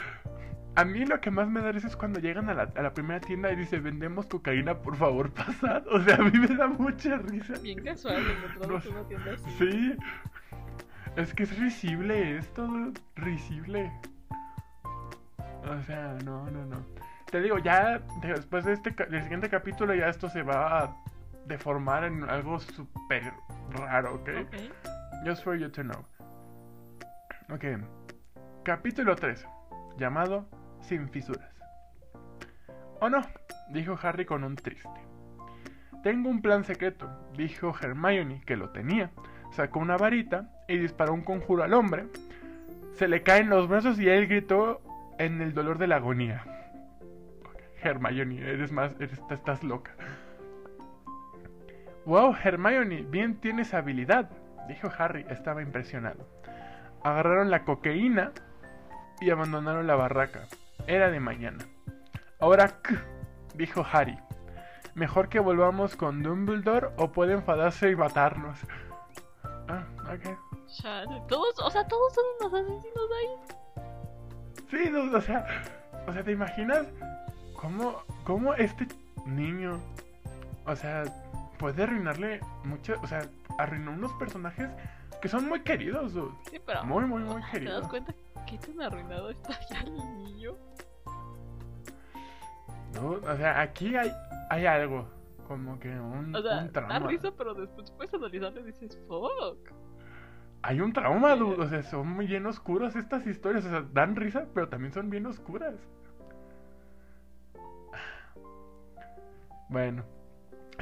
a mí lo que más me da risa es cuando llegan a la, a la primera tienda y dice, vendemos cocaína, por favor, *laughs* pasad. O sea, a mí me da mucha risa. Bien casual encontramos *laughs* No, una tienda así. Sí. Es que es risible esto, dude, risible. O sea, no, no, no. Te digo, ya después de este del siguiente capítulo ya esto se va a deformar en algo súper raro, ¿ok? Ok. Just for you to know. Ok. Capítulo 3. Llamado Sin fisuras. ¿O no? Dijo Harry con un triste. Tengo un plan secreto, dijo Hermione, que lo tenía. Sacó una varita y disparó un conjuro al hombre. Se le caen los brazos y él gritó en el dolor de la agonía. Hermione, eres más, eres, estás loca. Wow, Hermione, bien tienes habilidad, dijo Harry, estaba impresionado. Agarraron la cocaína y abandonaron la barraca. Era de mañana. Ahora, ¿qué? *clears throat* dijo Harry. Mejor que volvamos con Dumbledore o puede enfadarse y matarnos. Ah, ok. Chale, Todos, o sea, todos son unos asesinos ahí. Sí, no, o sea, o sea, ¿te imaginas cómo, cómo este niño, o sea, puede arruinarle mucho, o sea, arruinó unos personajes que son muy queridos, dude. Sí, pero. muy, muy, muy ¿Te das queridos. cuenta qué tan arruinado está ya el niño? Dude, o sea, aquí hay, hay algo, como que un, O sea, un da trauma. risa, pero después puedes analizarlo y dices, fuck. Hay un trauma, dude, o sea, son muy bien oscuras estas historias, o sea, dan risa, pero también son bien oscuras. Bueno,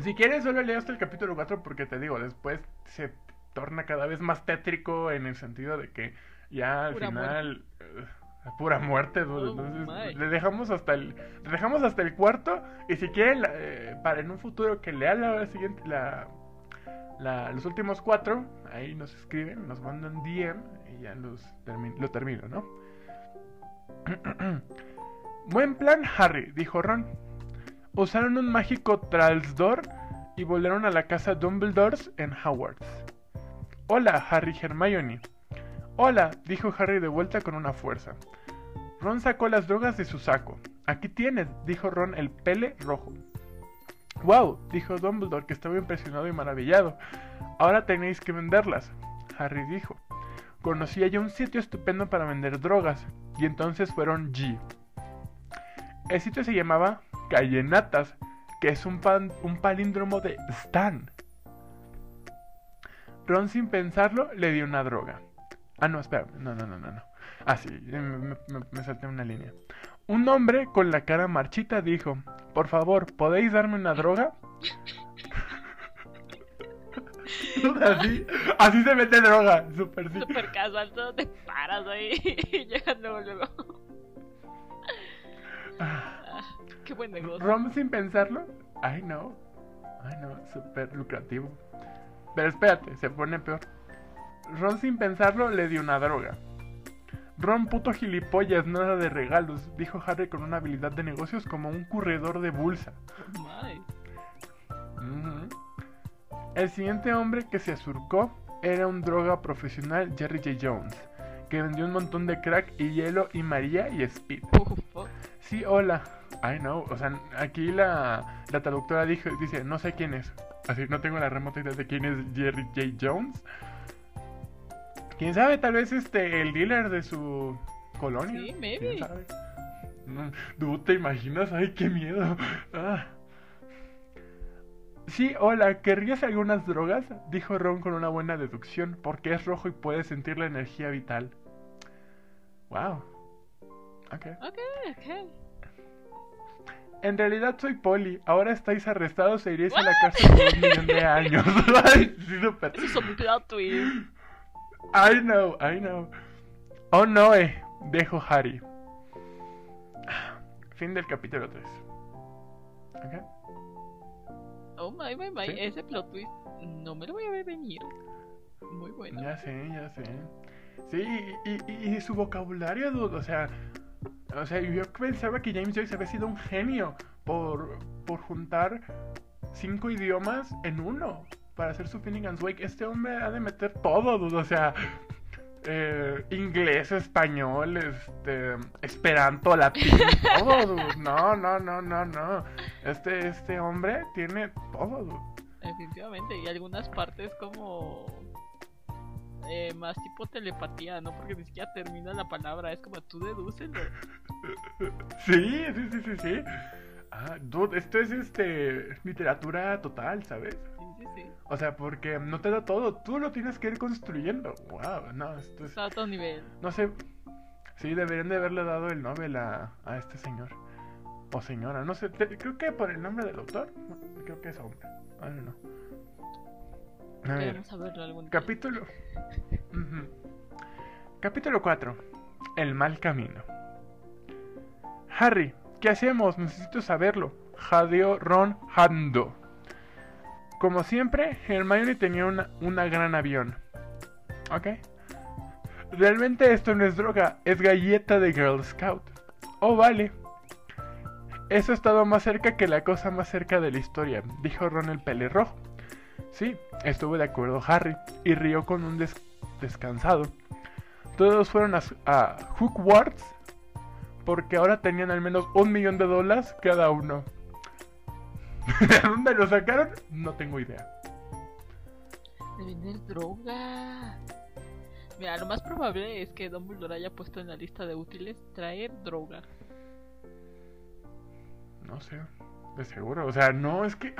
si quieres solo leo hasta el capítulo 4 porque te digo, después se torna cada vez más tétrico en el sentido de que ya al Pura final eh, pura muerte, dude. Oh, entonces my. le dejamos hasta el le dejamos hasta el cuarto y si quieren eh, para en un futuro que lea la siguiente la, la- los últimos cuatro, ahí nos escriben, nos mandan DM y ya los termi- lo termino, ¿no? *clears throat* Buen plan, Harry, dijo Ron. Usaron un mágico Tralsdor y volaron a la casa Dumbledores en Hogwarts. Hola, Harry Hermione. Hola, dijo Harry de vuelta con una fuerza. Ron sacó las drogas de su saco. Aquí tienes, dijo Ron el pele rojo. Wow, dijo Dumbledore, que estaba impresionado y maravillado. Ahora tenéis que venderlas. Harry dijo. Conocía ya un sitio estupendo para vender drogas, y entonces fueron G. El sitio se llamaba Callenatas, que es un, un palíndromo de Stan. Ron sin pensarlo le dio una droga. Ah, no, espera, no, no, no, no, no. Ah, sí, me, me salté una línea. Un hombre con la cara marchita dijo, por favor, ¿podéis darme una droga? *laughs* así, así se mete droga, super sí. Super casual, todo te paras ahí *laughs* y llegas luego, luego. Ah, qué buen negocio. Rom sin pensarlo, ay no, ay no, súper lucrativo. Pero espérate, se pone peor. Ron sin pensarlo le dio una droga. Ron puto gilipollas, nada de regalos, dijo Harry con una habilidad de negocios como un corredor de bolsa. El siguiente hombre que se asurcó era un droga profesional Jerry J. Jones, que vendió un montón de crack y hielo y María y Speed. Sí, hola. I know, o sea, aquí la, la traductora dijo, dice, no sé quién es. Así no tengo la remota idea de quién es Jerry J. Jones. ¿Quién sabe? Tal vez este, el dealer de su colonia. Sí, maybe. ¿Tú te imaginas? Ay, qué miedo. Ah. Sí, hola, ¿querrías algunas drogas? Dijo Ron con una buena deducción, porque es rojo y puede sentir la energía vital. Wow. Ok. Ok, ok. En realidad soy Polly. Ahora estáis arrestados e iréis a la cárcel por un millón de años. *laughs* Ay, sí, super. Eso es un plot twist. I know, I know. Oh no, eh, dejo Harry. Fin del capítulo 3. ¿Ok? Oh my, my, my. Ese plot twist no me lo voy a ver venir. Muy bueno. Ya sé, ya sé. Sí, y, y, y su vocabulario, dude, o sea. O sea, yo pensaba que James Joyce había sido un genio por, por juntar cinco idiomas en uno para hacer su Finnegan's Wake. Este hombre ha de meter todo, dude, o sea, eh, inglés, español, este, esperanto, latín, *laughs* todo, No, no, no, no, no. Este, este hombre tiene todo, Definitivamente, y algunas partes como eh, más tipo telepatía, ¿no? Porque ni siquiera termina la palabra, es como tú deduces. *laughs* Sí, sí, sí, sí, sí. Ah, dude, esto es este literatura total, ¿sabes? O sea, porque no te da todo, tú lo tienes que ir construyendo. Wow, no, esto es. Está a todo nivel. No sé. Sí, deberían de haberle dado el Nobel a, a este señor. O señora, no sé. creo que por el nombre del autor. creo que es hombre. I don't know. A ver. Saberlo algún capítulo. Capítulo 4. El mal camino. Harry, ¿qué hacemos? Necesito saberlo. Jadeó Ron Hando. Como siempre, Hermione tenía una, una gran avión. ¿Ok? Realmente esto no es droga, es galleta de Girl Scout. Oh, vale. Eso ha estado más cerca que la cosa más cerca de la historia, dijo Ron el pelirrojo. Sí, estuvo de acuerdo Harry, y rió con un descansado. Todos fueron a, a Hogwarts porque ahora tenían al menos un millón de dólares cada uno. *laughs* ¿De dónde lo sacaron? No tengo idea. De vender droga. Mira, lo más probable es que Dumbledore haya puesto en la lista de útiles traer droga. No sé, de seguro. O sea, no, es que.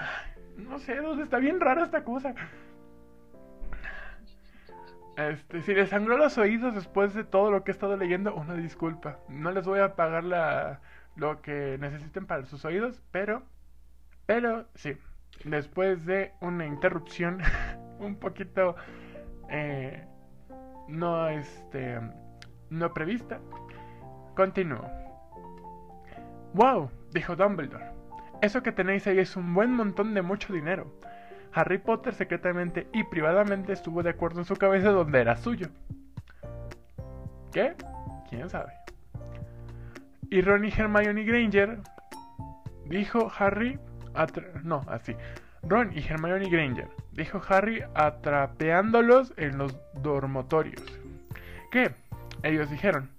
No sé, está bien rara esta cosa. Este, si les sangró los oídos después de todo lo que he estado leyendo, una disculpa. No les voy a pagar la, lo que necesiten para sus oídos, pero pero sí, después de una interrupción *laughs* un poquito eh, no este no prevista, continúo. Wow, dijo Dumbledore. Eso que tenéis ahí es un buen montón de mucho dinero. Harry Potter secretamente y privadamente estuvo de acuerdo en su cabeza donde era suyo. ¿Qué? ¿Quién sabe? Y Ron y Hermione Granger dijo Harry no, así. Ron y Hermione Granger, dijo Harry atrapeándolos en los dormitorios. ¿Qué? Ellos dijeron.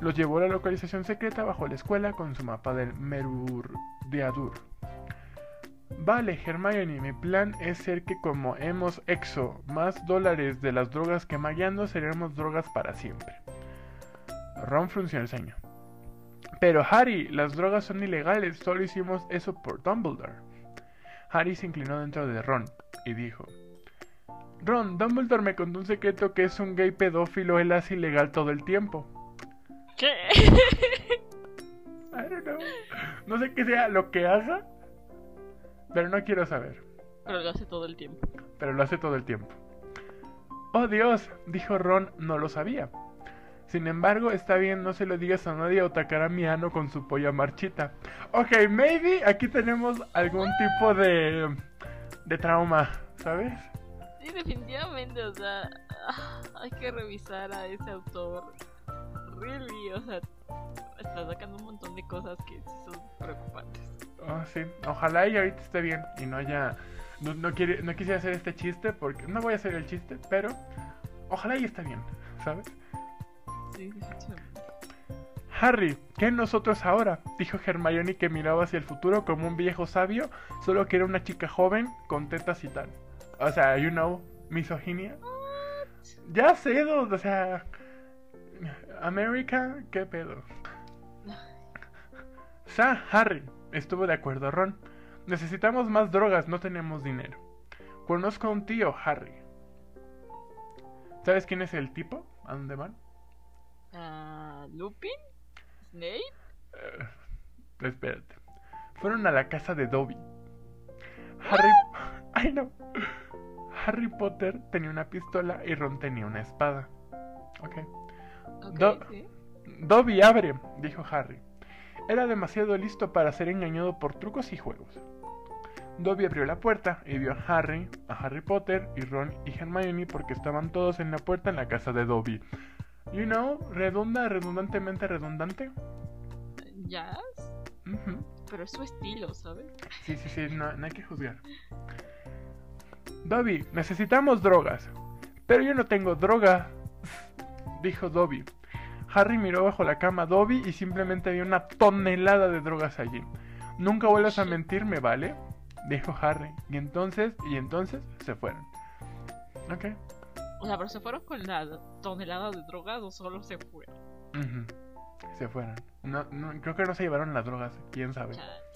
Los llevó a la localización secreta bajo la escuela con su mapa del Merurdeadur. Vale, Hermione, mi plan es ser que como hemos exo más dólares de las drogas que Magando, seremos drogas para siempre. Ron frunció el ceño. Pero Harry, las drogas son ilegales, solo hicimos eso por Dumbledore. Harry se inclinó dentro de Ron y dijo, Ron, Dumbledore me contó un secreto que es un gay pedófilo, él hace ilegal todo el tiempo. ¿Qué? I don't know. No sé qué sea lo que haga, pero no quiero saber. Pero lo hace todo el tiempo. Pero lo hace todo el tiempo. Oh Dios, dijo Ron, no lo sabía. Sin embargo, está bien, no se lo digas a nadie o atacará a mi ano con su polla marchita. Ok, maybe aquí tenemos algún tipo de, de trauma, ¿sabes? Sí, definitivamente, o sea, ah, hay que revisar a ese autor. Really, o sea, está sacando un montón de cosas que sí son preocupantes. Oh, sí, ojalá y ahorita esté bien y no haya... No, no, quiere, no quisiera hacer este chiste porque... No voy a hacer el chiste, pero... Ojalá y esté bien, ¿sabes? Sí, definitivamente. Harry, ¿qué nosotros ahora? Dijo Hermione que miraba hacia el futuro como un viejo sabio, solo que era una chica joven con tetas y tal. O sea, you know, misoginia. Ya sé, o sea... América, ¿qué pedo? Sa, Harry, estuvo de acuerdo Ron. Necesitamos más drogas, no tenemos dinero. Conozco a un tío, Harry. ¿Sabes quién es el tipo? ¿A dónde van? ¿Lupin? ¿Snape? Eh, espérate. Fueron a la casa de Dobby. Harry. Ay, no. Harry Potter tenía una pistola y Ron tenía una espada. Ok. Ok, Do- sí. Dobby abre, dijo Harry. Era demasiado listo para ser engañado por trucos y juegos. Dobby abrió la puerta y vio a Harry, a Harry Potter y Ron y Hermione porque estaban todos en la puerta en la casa de Dobby. You know, redunda, redundantemente redundante. Jazz, pero es su estilo, ¿sabes? Sí, sí, sí, no, no hay que juzgar. Dobby, necesitamos drogas. Pero yo no tengo droga, dijo Dobby. Harry miró bajo la cama a Dobby y simplemente había una tonelada de drogas allí. Nunca vuelvas a mentirme, ¿vale? Dijo Harry. Y entonces, y entonces se fueron. Ok. O sea, pero se fueron con la tonelada de drogas o solo se fueron. Se fueron. No, no, creo que no se llevaron las drogas, quién sabe. Chale.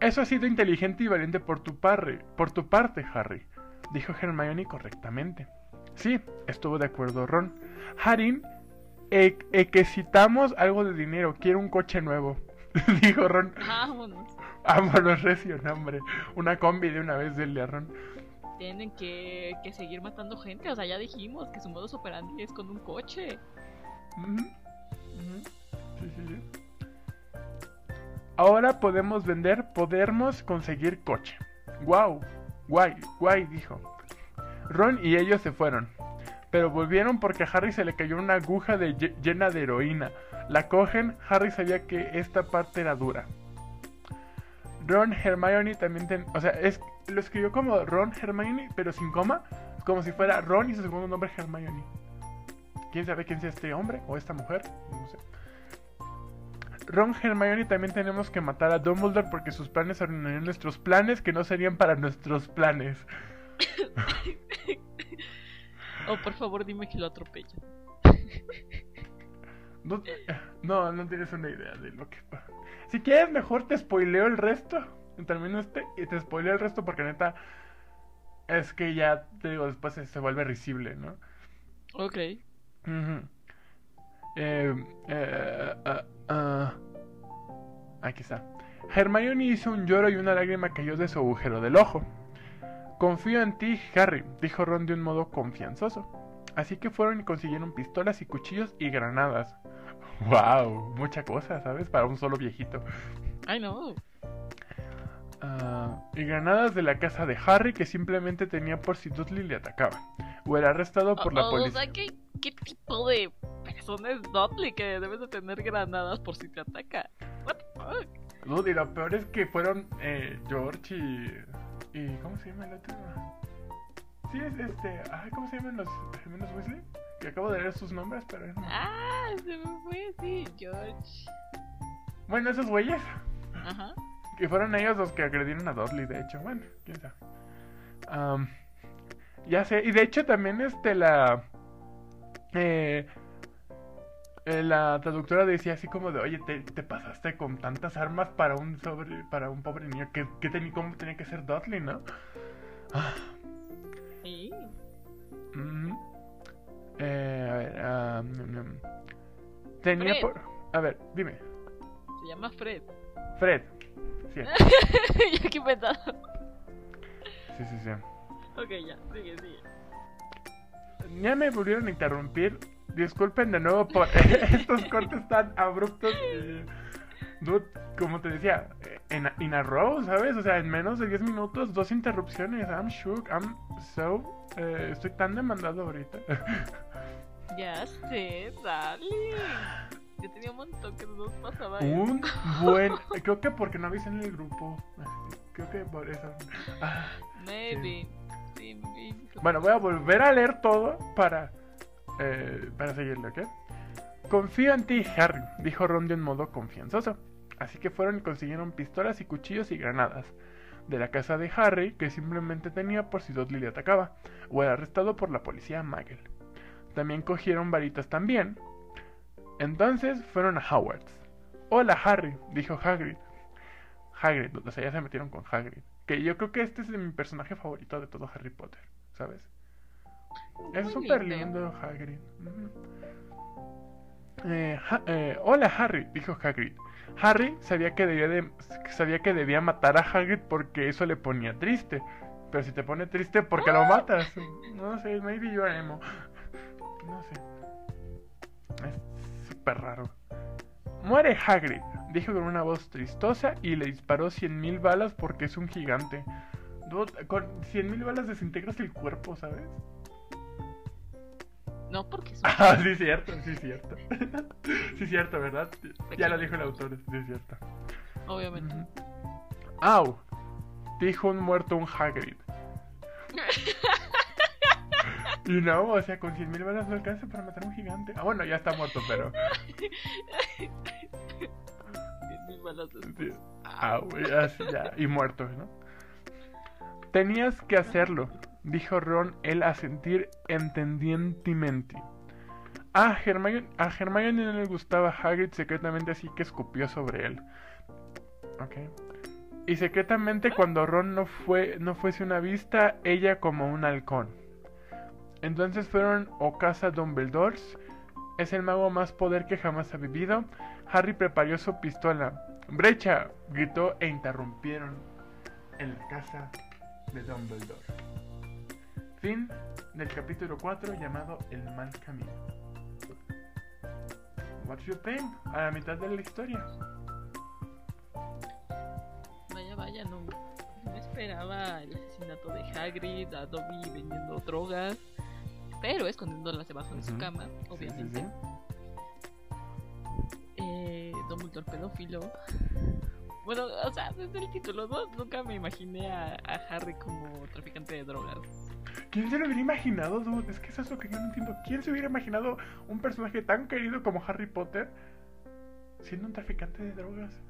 Eso ha sido inteligente y valiente por tu, parre, por tu parte, Harry, dijo Hermione correctamente. Sí, estuvo de acuerdo Ron. Harry, eh, eh, que citamos algo de dinero, quiero un coche nuevo, *laughs* dijo Ron. Vámonos. Vámonos, recio, hombre. Una combi de una vez del de Ron. Tienen que, que seguir matando gente. O sea, ya dijimos que su modus operandi es con un coche. Sí, sí, sí. Ahora podemos vender, podemos conseguir coche. Wow, guay, guay, dijo. Ron y ellos se fueron. Pero volvieron porque a Harry se le cayó una aguja de lle- llena de heroína. La cogen, Harry sabía que esta parte era dura. Ron, Hermione también ten- O sea, es, lo escribió como Ron, Hermione, pero sin coma. Como si fuera Ron y su segundo nombre Hermione. ¿Quién sabe quién sea este hombre o esta mujer? No sé. Ron, Hermione también tenemos que matar a Dumbledore porque sus planes arruinarían nuestros planes que no serían para nuestros planes. Oh, por favor, dime que lo atropella. No, no, no tienes una idea de lo que pasa. Si quieres, mejor te spoileo el resto. Termino este y te spoileo el resto porque neta. Es que ya, te digo, después se, vuelve risible, ¿no? Ok. Ujú. Eh, eh, ah, ah. Aquí está. Hermione hizo un lloro y una lágrima cayó de su agujero del ojo. Confío en ti, Harry, dijo Ron de un modo confianzoso. Así que fueron y consiguieron pistolas y cuchillos y granadas. ¡Wow! Mucha cosa, ¿sabes? Para un solo viejito. I know. Ah, y granadas de la casa de Harry que simplemente tenía por si Dudley le atacaba. O era arrestado por la O- o policía. sea, ¿qué, ¿qué tipo de persona es Dudley que debes de tener granadas por si te ataca? What the fuck? Lo peor es que fueron eh, George y, y. ¿Cómo se llama el otro? Sí, es este. Ay, ¿Cómo se llaman los gemelos Weasley? Que acabo de leer sus nombres, pero. no. Ah, se me fue, sí, George. Bueno, esos güeyes Ajá. que fueron ellos los que agredieron a Dudley, de hecho. Bueno, quién sabe. Am, ya sé, y de hecho también este la eh, eh, la traductora decía así como de, oye, te, te pasaste con tantas armas para un sobre, para un pobre niño, que, que tenía, ¿cómo tenía que ser Dudley, no? Ah, *gasps* Sí. mm. Eh, a ver, mm. tenía Fred. por, a ver, dime, Se llama Fred. Fred, sí, Yo aquí pensando. sí, sí, sí. Ok, ya, sigue, sigue. Ya me volvieron a interrumpir. Disculpen de nuevo por *laughs* estos cortes tan abruptos. y, dude, como te decía, en in a row, ¿sabes? O sea, en menos de 10 minutos, dos interrupciones. I'm shook, I'm so. eh, estoy tan demandado ahorita. *laughs* Ya sé, dale. Yo tenía un montón que no nos pasaba eso. Un buen. *laughs* Creo que porque no avisé en el grupo. Creo que por eso. Ah. Sí, maybe. Bueno, voy a volver a leer todo para, eh, para seguirle, ¿ok? Confío en ti, Harry, dijo Ron de un modo confianzoso. Así que fueron y consiguieron pistolas y cuchillos y granadas de la casa de Harry, que simplemente tenía por si Dudley le atacaba, o era arrestado por la policía Magel. También cogieron varitas también. Entonces fueron a Howard's. Hola Harry, dijo Hagrid. Hagrid, o sea, ya se metieron con Hagrid. Que yo creo que este es mi personaje favorito de todo Harry Potter, ¿sabes? Es súper lindo. Hagrid. Eh, Ha- eh, hola Harry, dijo Hagrid. Harry sabía que, debía de- sabía que debía matar a Hagrid porque eso le ponía triste. Pero si te pone triste, ¿por qué lo matas? No sé, maybe you're emo. No sé. Es súper raro. Muere Hagrid, dijo con una voz tristosa y le disparó cien mil balas porque es un gigante. Con cien mil balas desintegras el cuerpo, ¿sabes? No, porque es *laughs* Ah, sí, cierto, sí, cierto. *laughs* sí, cierto, ¿verdad? Ya lo dijo el autor, sí, cierto. obviamente. Ujú. Au, dijo un muerto un Hagrid. *laughs* Y no, o sea, con 100 mil balas no alcanza para matar a un gigante. Ah, bueno, ya está muerto, pero. Mil balas después. así ya. Y muerto, ¿no? Tenías que hacerlo, dijo Ron, él a sentir entendientemente. A Hermione, a Hermione no le gustaba Hagrid secretamente, así que escupió sobre él. Y secretamente cuando Ron no fue no fuese una vista, ella como un halcón. Entonces fueron o casa Dumbledores. Es el mago más poder que jamás ha vivido. Harry preparó su pistola. ¡Brecha! gritó e interrumpieron en la casa de Dumbledore. Fin del capítulo 4 llamado El mal camino. What you think? A la mitad de la historia. Vaya, vaya, no. No esperaba el asesinato de Hagrid, a Dobby vendiendo drogas, pero escondiéndolas debajo de su cama, Sí, sí, obviamente. sí. Eh, Dumbledore pedófilo. Bueno, o sea, desde el título, ¿no? Nunca me imaginé a, a Harry como traficante de drogas. ¿Quién se lo hubiera imaginado, dude? Es que eso es lo que yo no entiendo. ¿Quién se hubiera imaginado un personaje tan querido como Harry Potter siendo un traficante de drogas?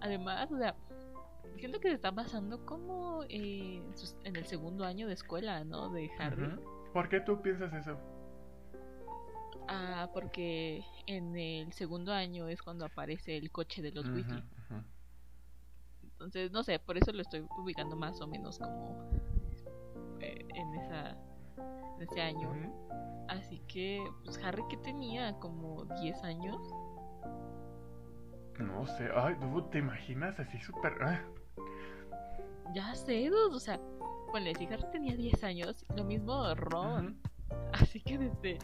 Además, o sea, siento que se está basando como eh, en, el segundo año de escuela, ¿no? De Harry. ¿Por qué tú piensas eso? Ah, porque en el segundo año es cuando aparece el coche de los Ujú, Weasley. Entonces, no sé, por eso lo estoy ubicando más o menos como eh, en esa en ese año. Así que, pues Harry que tenía como 10 años. No sé, ay, ¿te imaginas así súper... ah? Ya sé, dude, o sea, bueno, si Harry tenía 10 años, lo mismo Ron. Así que desde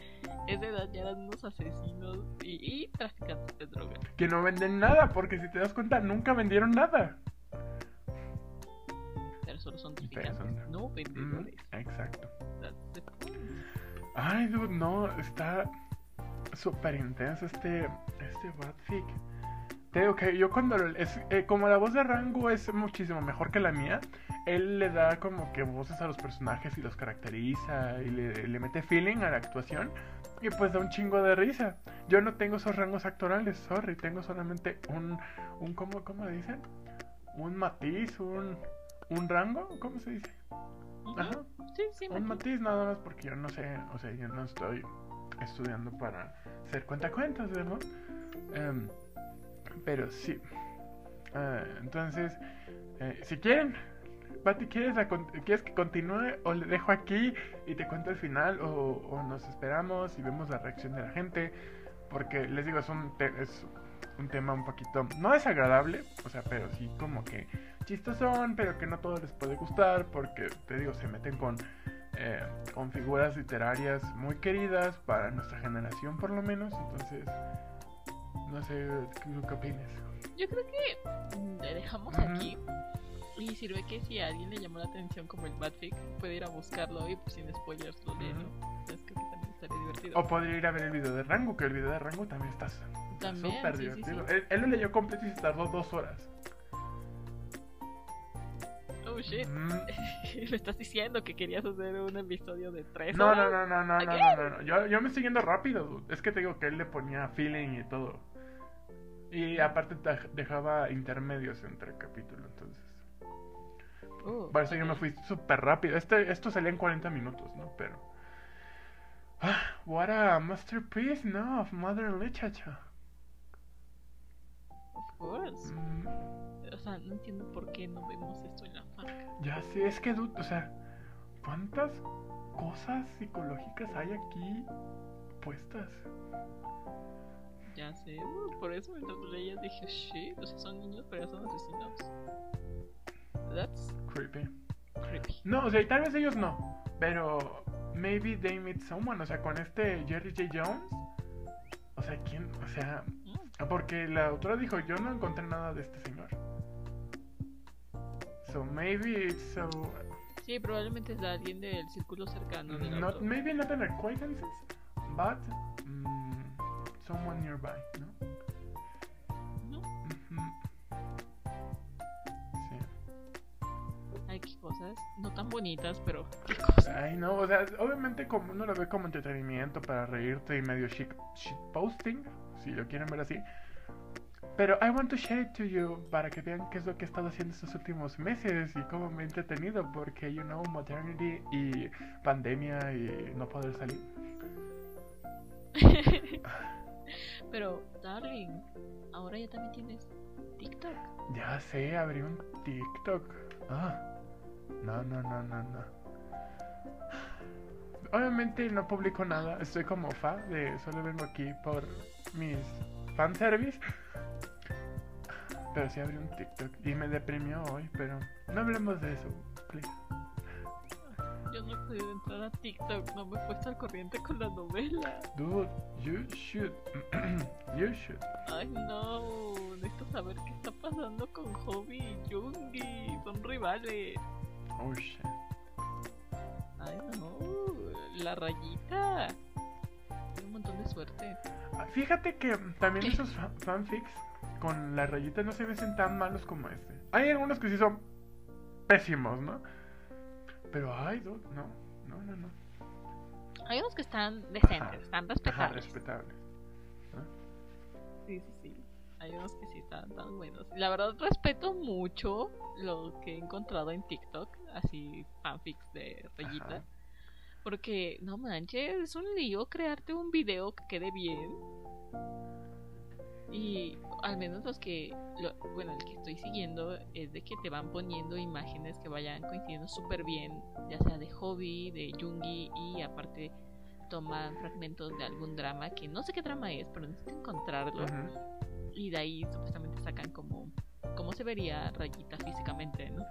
esa edad ya eran unos asesinos y, y traficantes de drogas. Que no venden nada, porque si te das cuenta, nunca vendieron nada. Solo son traficantes, son- no Ujú, vendedores. Exacto. The point. Ay, dude, no, está súper intenso este, este Batfic. te digo que yo cuando es, eh, como la voz de Rango es muchísimo mejor que la mía, él le da como que voces a los personajes y los caracteriza y le, le mete feeling a la actuación y pues da un chingo de risa. Yo no tengo esos rangos actorales, sorry, tengo solamente un, un ¿cómo, cómo dicen? Un matiz, un, un rango, ¿cómo se dice? Ajá. Sí, sí, Un matiz. matiz nada más porque yo no sé, o sea, yo no estoy estudiando para ser cuentacuentos, ¿verdad? Em, pero sí. Ah, entonces, eh, si quieren, Pati, ¿quieres, ¿quieres que continúe o le dejo aquí y te cuento el final o, o nos esperamos y vemos la reacción de la gente? Porque les digo, es un, es un tema un poquito, no desagradable, o sea, pero sí como que chistosón, pero que no todo les puede gustar porque, te digo, se meten con, eh, con figuras literarias muy queridas para nuestra generación por lo menos, entonces, no sé, ¿qué, qué opinas? Yo creo que le dejamos aquí. Y sirve que si a alguien le llamó la atención como el Batfic, puede ir a buscarlo y pues sin spoilers lo lee, ¿no? Entonces creo que también estaría divertido. O podría ir a ver el video de Rango, que el video de Rango también está súper sí, divertido. sí. Él, él lo leyó completo y se tardó dos horas. Oh shit. Mm. *laughs* Me estás diciendo que querías hacer un episodio de tres No, horas. no, no, no, no, no, no, no. Yo, yo me estoy yendo rápido, dude. Es que te digo que él le ponía feeling y todo. Y aparte te dejaba intermedios entre capítulos, entonces. Oh, Por eso yo me fui súper rápido. Este, esto salía en 40 minutos, ¿no? Pero. Ah, what a masterpiece, no, of modern literature. Of course. Mm, O sea, no entiendo por qué no vemos esto en la faca. ya sé, es que, dude, o sea, ¿cuántas cosas psicológicas hay aquí puestas? Ya sé, uh, por eso mientras lo leía dije, shit, o sea, son niños, pero son asesinos. That's Creepy. creepy. No, o sea, y tal vez ellos no, pero maybe they meet someone, o sea, con este Jerry J. Jones. O sea, ¿quién? O sea, Mm, porque la autora dijo, yo no encontré nada de este señor. So maybe it's so Sí, probablemente es de alguien del círculo cercano del not maybe not an acquaintances, but mm, someone nearby, ¿no? Cosas, no tan bonitas, pero. Ay, no, o sea, obviamente como uno lo ve como entretenimiento para reírte y medio shit, posting, si lo quieren ver así. Pero I want to share it to you para que vean qué es lo que he estado haciendo estos últimos meses y cómo me he entretenido porque, you know, maternity y pandemia y no poder salir. *laughs* pero, darling, ahora ya también tienes TikTok. Ya sé, abrí un TikTok. Ah, no, no, no, no, no. Obviamente no publico nada, estoy como fa de solo vengo aquí por mis fanservice. Pero sí abrí un TikTok y me deprimió hoy, pero no hablemos de eso, please. Yo no he podido entrar a TikTok, no me he puesto al corriente con la novela. Dude, you should. *clears throat* you should. Ay, no, necesito saber qué está pasando con Hobby y Jungi. Son rivales. Oh shit. Ay, no, la rayita. Tiene un montón de suerte. Ah, Fíjate que también esos fa- fanfics con la rayita no se ven tan malos como este. Hay algunos que sí son pésimos, ¿no? Pero ay, dude, no, no, no, no. Hay unos que están decentes, Ajá. están Ajá, respetables. respetable. Sí, sí, sí. Hay unos que sí están tan buenos. La verdad respeto mucho lo que he encontrado en TikTok, así fanfics de rayita. Ajá. Porque, no manches, es un lío crearte un video que quede bien. Y al menos los que, lo- bueno, el que estoy siguiendo es de que te van poniendo imágenes que vayan coincidiendo súper bien, ya sea de hobby, de Jungi, y aparte toman fragmentos de algún drama que no sé qué drama es, pero necesito encontrarlo. Y de ahí supuestamente sacan como cómo se vería Rayita físicamente, ¿no?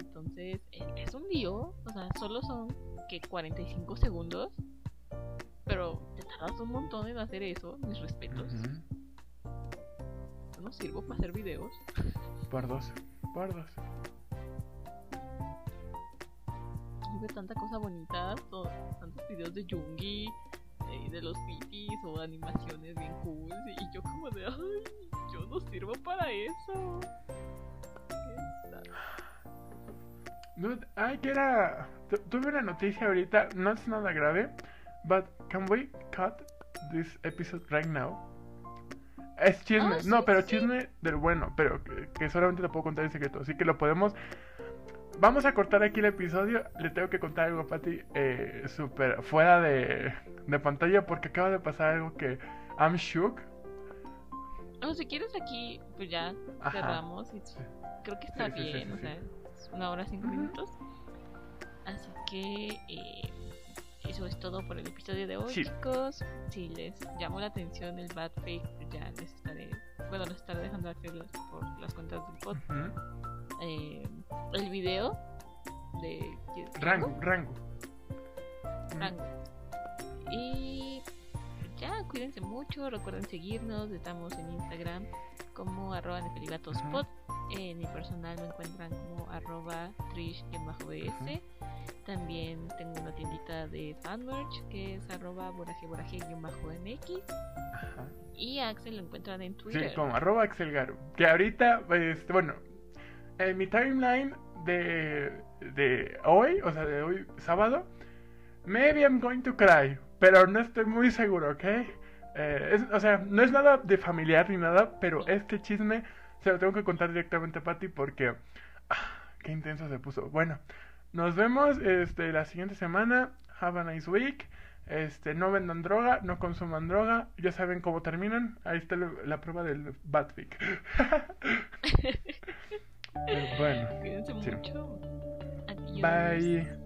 Entonces, e- es un lío, o sea, solo son que 45 segundos, pero te tardas un montón en hacer eso, mis respetos. Yo no sirvo para hacer videos. Por dos. Por dos. Y veo tanta cosa bonita, to- tantos videos de Jungi, de los BTs o animaciones bien cool, y yo como de, ay, yo no sirvo para eso. Dude, ay, que era. tu- Tuve una noticia ahorita, no es nada grave, but can we cut this episode right now? Es chisme, Ah, sí, no, pero sí. chisme del bueno, pero que, que solamente te puedo contar en secreto, así que lo podemos. Vamos a cortar aquí el episodio. Le tengo que contar algo a Patty eh, súper fuera de, de pantalla porque acaba de pasar algo que I'm shook. No, si quieres aquí, pues ya Ajá. cerramos. Y creo que está Sí, sí, sí, bien, sí, o sea, es una hora cinco minutos. Así que eh, eso es todo por el episodio de hoy, Sí. chicos. Si les llamó la atención el bad fake, pues ya les estaré, bueno, les estaré dejando hacerlos por las cuentas del pod. Ujú. Eh, el video de Rango, rango. Rango. Y ya, cuídense mucho, recuerden seguirnos, estamos en Instagram como arroba nefeligatospod. En mi personal me encuentran como arroba trish-bs. También tengo una tiendita de fanmerch que es arroba boraje boraje-mx. Y a Axel lo encuentran en Sí, Twitter. como arroba Axelgaro. Que ahorita, este, bueno, en mi timeline de, de hoy, o sea, de hoy sábado, maybe I'm going to cry, pero no estoy muy seguro, ¿ok? Eh, es- o sea, no es nada de familiar ni nada, pero este chisme se lo tengo que contar directamente a Patty porque, ah, qué intenso se puso. Bueno, nos vemos este, la siguiente semana. Have a nice week. Este, no vendan droga, no consuman droga. Ya saben cómo terminan. Ahí está la, la prueba del Batfic. Pero *laughs* *laughs* bueno, Cuídense Sí. mucho. Adiós. bye.